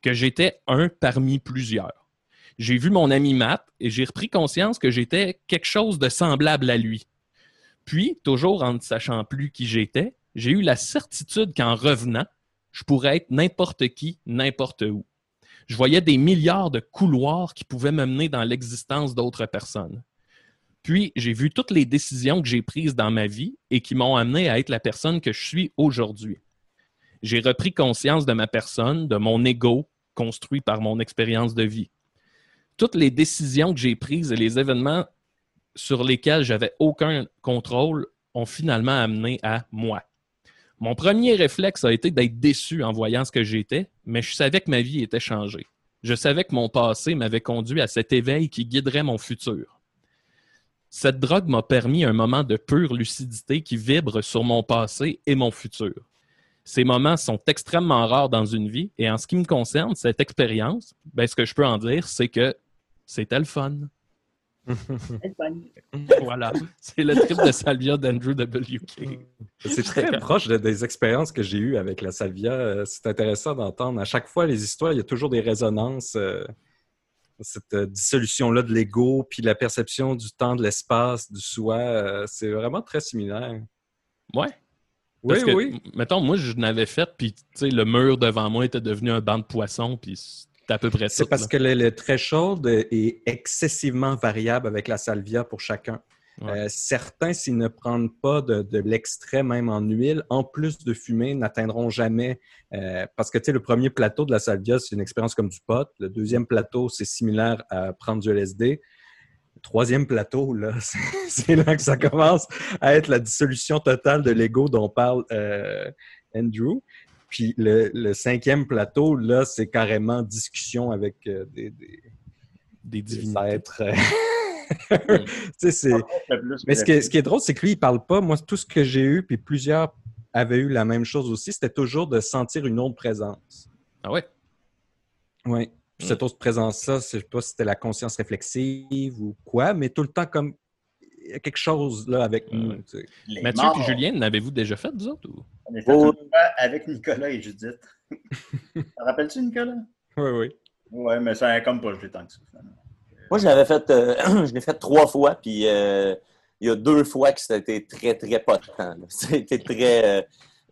A: que j'étais un parmi plusieurs. J'ai vu mon ami Matt et j'ai repris conscience que j'étais quelque chose de semblable à lui. Puis, toujours en ne sachant plus qui j'étais, j'ai eu la certitude qu'en revenant, je pourrais être n'importe qui, n'importe où. Je voyais des milliards de couloirs qui pouvaient me mener dans l'existence d'autres personnes. Puis, j'ai vu toutes les décisions que j'ai prises dans ma vie et qui m'ont amené à être la personne que je suis aujourd'hui. J'ai repris conscience de ma personne, de mon ego construit par mon expérience de vie. Toutes les décisions que j'ai prises et les événements sur lesquels j'avais aucun contrôle ont finalement amené à moi. Mon premier réflexe a été d'être déçu en voyant ce que j'étais, mais je savais que ma vie était changée. Je savais que mon passé m'avait conduit à cet éveil qui guiderait mon futur. Cette drogue m'a permis un moment de pure lucidité qui vibre sur mon passé et mon futur. Ces moments sont extrêmement rares dans une vie et en ce qui me concerne, cette expérience, ben, ce que je peux en dire, c'est que c'était le fun. voilà. C'est le trip de salvia d'Andrew W.K.
C: C'est très proche de- des expériences que j'ai eues avec la salvia. Euh, C'est intéressant d'entendre. À chaque fois, les histoires, il y a toujours des résonances. euh, cette euh, dissolution-là de l'ego, puis la perception du temps, de l'espace, du soi, euh, c'est vraiment très similaire.
A: Ouais.
C: Oui,
A: que,
C: oui.
A: Mettons, moi, je n'avais fait, puis tu sais, le mur devant moi était devenu un banc de poissons, puis c'était à peu près ça.
C: C'est parce que le, le threshold est excessivement variable avec la salvia pour chacun. Euh, certains, s'ils ne prennent pas de, de l'extrait même en huile, en plus de fumer, n'atteindront jamais. euh, parce que tu sais, le premier plateau de la salvia, c'est une expérience comme du pot. Le deuxième plateau, c'est similaire à prendre du LSD. Le troisième plateau, là, c'est là que ça commence à être la dissolution totale de l'ego dont parle euh, Andrew. Puis le, le cinquième plateau, là, c'est carrément discussion avec euh, des, des,
A: des
C: divinités. êtres. C'est-
B: plus
C: Mais ce qui, est, ce qui est drôle, c'est que lui, il parle pas. Moi, tout ce que j'ai eu, puis plusieurs avaient eu la même chose aussi, c'était toujours de sentir une autre présence.
A: Ah ouais?
C: Oui. Puis Cette autre présence-là, je sais pas si c'était la conscience réflexive ou quoi, mais tout le temps comme il y a quelque chose là avec nous. tu sais.
B: Les
A: Mathieu
B: morts.
A: et Julien, n'avez-vous déjà fait, vous autres? Ou...
B: On est fait fois avec Nicolas et Judith. Te rappelles-tu, Nicolas?
C: Oui, oui.
B: Ouais, mais ça a comme pas joué tant que ça. finalement.
D: Moi, je l'avais fait, euh, je l'ai fait trois fois, puis euh, il y a deux fois que c'était très, très potent. C'était très. euh,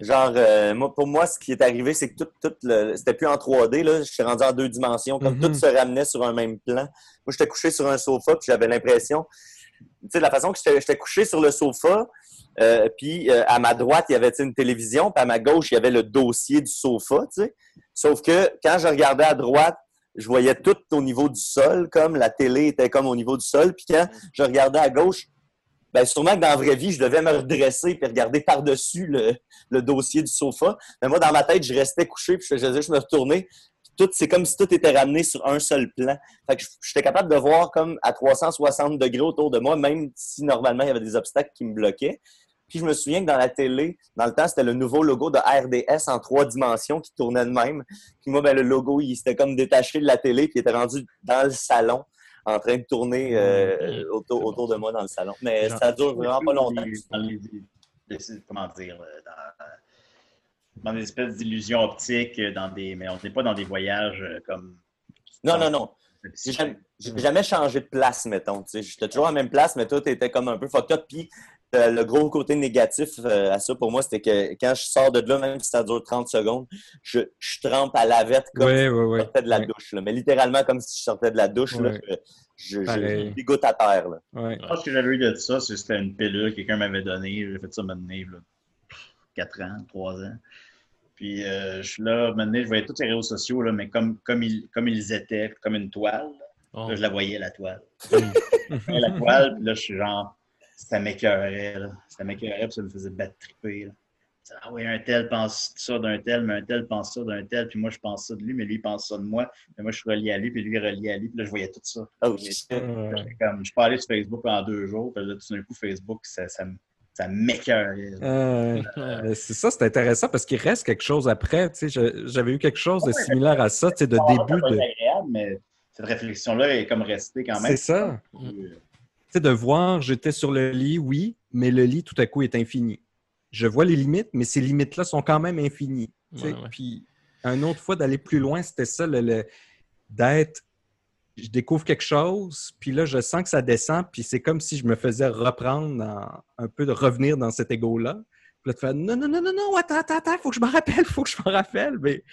D: genre, euh, moi, pour moi, ce qui est arrivé, c'est que tout, tout le. C'était plus en 3D, là. Je suis rendu en deux dimensions, comme tout se ramenait sur un même plan. Moi, j'étais couché sur un sofa, puis j'avais l'impression. Tu sais, de la façon que j'étais couché sur le sofa, euh, puis euh, à ma droite, il y avait une télévision, puis à ma gauche, il y avait le dossier du sofa, tu sais. Sauf que quand je regardais à droite, je voyais tout au niveau du sol, comme la télé était comme au niveau du sol. Puis quand je regardais à gauche, ben sûrement que dans la vraie vie, je devais me redresser puis regarder par-dessus le, dossier du sofa. Mais moi, dans ma tête, je restais couché puis je me retourner. Tout, c'est comme si tout était ramené sur un seul plan. Fait que j'étais capable de voir comme à 360 degrés autour de moi, même si normalement il y avait des obstacles qui me bloquaient. Puis je me souviens que dans la télé, dans le temps, c'était le nouveau logo de RDS en trois dimensions qui tournait de même. Puis moi, ben, le logo, il s'était comme détaché de la télé, puis il était rendu dans le salon, en train de tourner euh, autour, autour de moi dans le salon. Mais ça dure vraiment pas longtemps.
B: Dans les, comment dire, euh, dans, dans des espèces d'illusions optiques, euh, dans des, mais on n'est pas dans des voyages euh, comme.
D: Non, non, non. J'ai jamais, jamais changé de place, mettons. J'étais toujours à la même place, mais tout était comme un peu fucked up. Puis euh, le gros côté négatif euh, à ça pour moi, c'était que quand je sors de là, même si ça dure 30 secondes, je, je trempe à la verte comme
C: Ouais,
D: si
C: ouais.
D: je sortais de la douche. là. Mais littéralement comme si je sortais de la douche. là.
C: Ouais.
D: Je, dégoûte à terre. Là.
B: Je pense que j'avais eu de ça, c'était une pilule que quelqu'un m'avait donnée. J'ai fait ça maintenant, là, 4 ans, 3 ans. Puis euh, je suis là, maintenant, je voyais tous les réseaux sociaux, là, mais comme, comme, ils, comme ils étaient, comme une toile.
A: Oh.
B: Là, je la voyais, la toile. La toile, puis là, je suis genre, ça m'écœurait, là. Ça m'écœurait, puis ça me faisait battre triper, là. Ah oui, un tel pense ça d'un tel, mais un tel pense ça d'un tel, puis moi je pense ça de lui, mais lui il pense ça de moi, mais moi je suis relié à lui, puis lui est relié à lui, puis là je voyais tout ça.
D: Oh,
B: comme, je peux aller sur Facebook en deux jours, puis là tout d'un coup Facebook, ça, ça, me- ça m'écœurait. là.
C: Euh, euh, c'est ça, c'est intéressant parce qu'il reste quelque chose après. Tu sais, je- J'avais eu quelque chose de similaire à ça, tu sais, de début de.
B: être agréable, mais cette réflexion-là est comme restée quand même.
C: C'est ça.
B: Euh,
C: de voir, j'étais sur le lit, oui, mais le lit tout à coup est infini. Je vois les limites, mais ces limites-là sont quand même infinies.
A: Ouais, ouais.
C: Puis, une autre fois, d'aller plus loin, c'était ça, le, le- d'être. Je découvre quelque chose, puis là, je sens que ça descend, puis c'est comme si je me faisais reprendre, dans- un peu de revenir dans cet ego-là. Puis là, tu fais non, non, non, non, non, attends, attends, attends, faut que je m'en rappelle, faut que je m'en rappelle. Mais,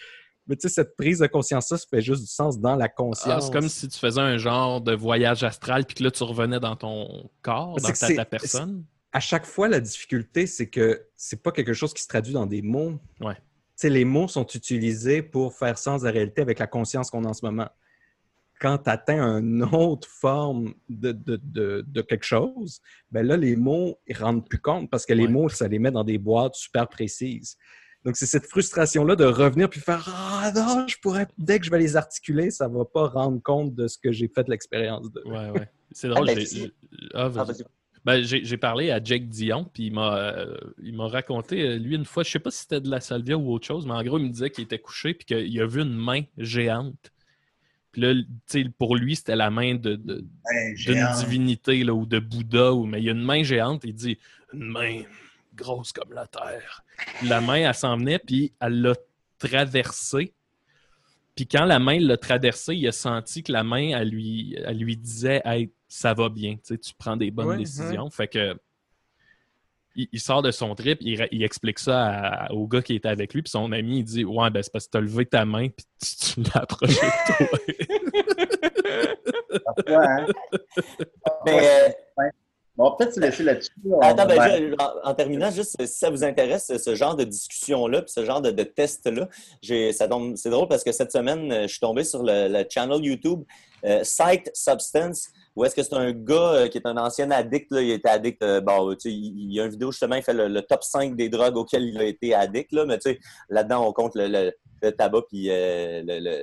C: mais tu sais, cette prise de conscience-là, ça fait juste du sens dans la
A: Ah,
C: conscience.
A: c'est comme si tu faisais un genre de voyage astral, puis que là, tu revenais dans ton corps, dans ta, personne.
C: à chaque fois, la difficulté, c'est que c'est pas quelque chose qui se traduit dans des mots.
A: Ouais.
C: Tu sais, les mots sont utilisés pour faire sens de la réalité avec la conscience qu'on a en ce moment. Quand tu atteins une autre forme de, de, de- de quelque chose, ben là, les mots, ils rendent plus compte parce que les
A: Ouais.
C: mots, ça les met dans des boîtes super précises. Donc, c'est cette frustration-là de revenir puis faire Ah non, je pourrais, dès que je vais les articuler, ça va pas rendre compte de ce que j'ai fait de l'expérience de.
A: Ouais, ouais. C'est drôle.
D: Ah, ben,
A: j'ai- ah.
D: Ah.
A: Ben, parlé à Jake Dion, puis il m'a euh, il m'a raconté, euh, lui, une fois, je sais pas si c'était de la salvia ou autre chose, mais en gros, il me disait qu'il était couché, puis qu'il a vu une main géante Puis là, tu sais, pour lui, c'était la main de, de- d'une
B: géant.
A: divinité là, ou de Bouddha, ou, mais il y a une main géante, il dit une main grosse comme la terre. La main, elle s'en venait, puis elle l'a traversée. Puis quand la main l'a traversée, il a senti que la main, elle lui, elle lui disait Hey, ça va bien, tu sais, tu prends des bonnes
C: Ouais,
A: décisions. Fait que il, il sort de son trip, il, il explique ça à- au gars qui était avec lui, puis son ami, il dit Ouais, ben c'est parce que t'as levé ta main, puis tu, tu l'as approché de toi.
B: Parfois, hein.
D: Mais, euh,
B: Bon, peut-être se laisser là-dessus. On
D: Attends, ben, je- en, en terminant, juste si ça vous intéresse, ce genre de discussion-là, puis ce genre de, de test-là, c'est drôle parce que cette semaine, euh, je suis tombé sur le, le channel YouTube euh, Psyched Substance, où est-ce que c'est un gars euh, qui est un ancien addict, là, il était addict, euh, bon, tu sais, il, il y a une vidéo justement, il fait le, le top 5 des drogues auxquelles il a été addict, là, mais tu sais, là-dedans, on compte le, le- le tabac puis euh, le,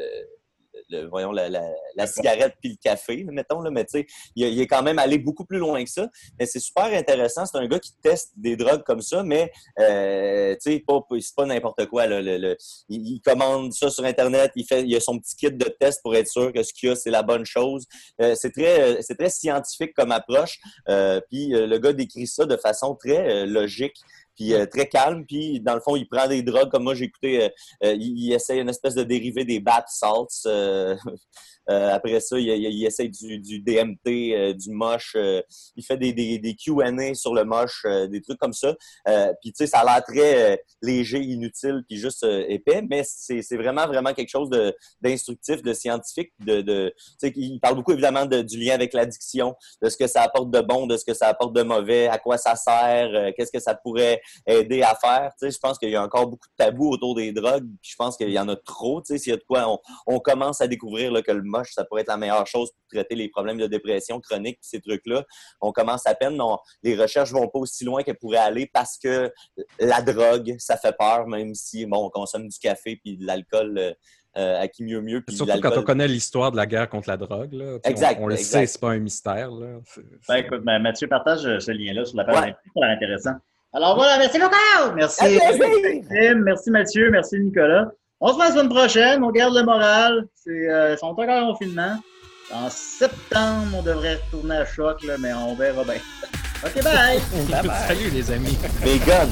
D: le- voyons, la, la- la cigarette puis le café, mettons, là, mais tu sais, il, est quand même allé beaucoup plus loin que ça. Mais c'est super intéressant. C'est un gars qui teste des drogues comme ça, mais euh, tu sais, c'est pas n'importe quoi. là. Le- le- il, commande ça sur Internet, il, fait, il a son petit kit de test pour être sûr que ce qu'il a, c'est la bonne chose. Euh, c'est très, euh, c'est très scientifique comme approche. Euh, puis euh, le gars décrit ça de façon très euh, logique. Puis euh, très calme, puis dans le fond, il prend des drogues, comme moi j'ai écouté, euh, euh, il, il essaie une espèce de dérivé des bath salts. euh, euh, après ça, il, il, il essaie du, du DMT, du moche. il fait des, des, des Q&A sur le moche, des trucs comme ça. Puis, tu sais, ça a l'air très léger, inutile, puis juste épais, mais c'est vraiment, vraiment quelque chose d'instructif, de, scientifique. De, de, il parle beaucoup, évidemment, de- du lien avec l'addiction, de ce que ça apporte de bon, de ce que ça apporte de mauvais, à quoi ça sert, euh, qu'est-ce que ça pourrait aider à faire. Tu sais, je pense qu'il y a encore beaucoup de tabous autour des drogues, puis je pense qu'il y en a trop. Tu sais, s'il y a de quoi, on, on commence à découvrir là, que le moche, ça pourrait être la meilleure chose pour traiter les problèmes de dépression chronique, ces trucs-là. On commence à peine, on- les recherches vont pas aussi loin qu'elles pourraient aller parce que la drogue, ça fait peur, même si bon, on consomme du café puis de l'alcool. euh, euh, à qui mieux mieux. Puis
C: Surtout quand on connaît l'histoire de la guerre contre la drogue. Là.
D: Exact,
C: On, on le
D: exact.
C: sait, c'est pas un mystère. Là.
B: Ben, écoute, ben, Mathieu partage euh, ce lien-là sur la page.
D: Ouais.
B: C'est intéressant. Alors voilà, merci beaucoup. Merci. Maxime, Merci Mathieu, merci Nicolas. On se voit la semaine prochaine. On garde le moral. C'est, euh, ils sont encore en confinement. En septembre, on devrait retourner à choc, là, mais on verra bien. OK, bye.
A: Salut les amis.
D: Vegan.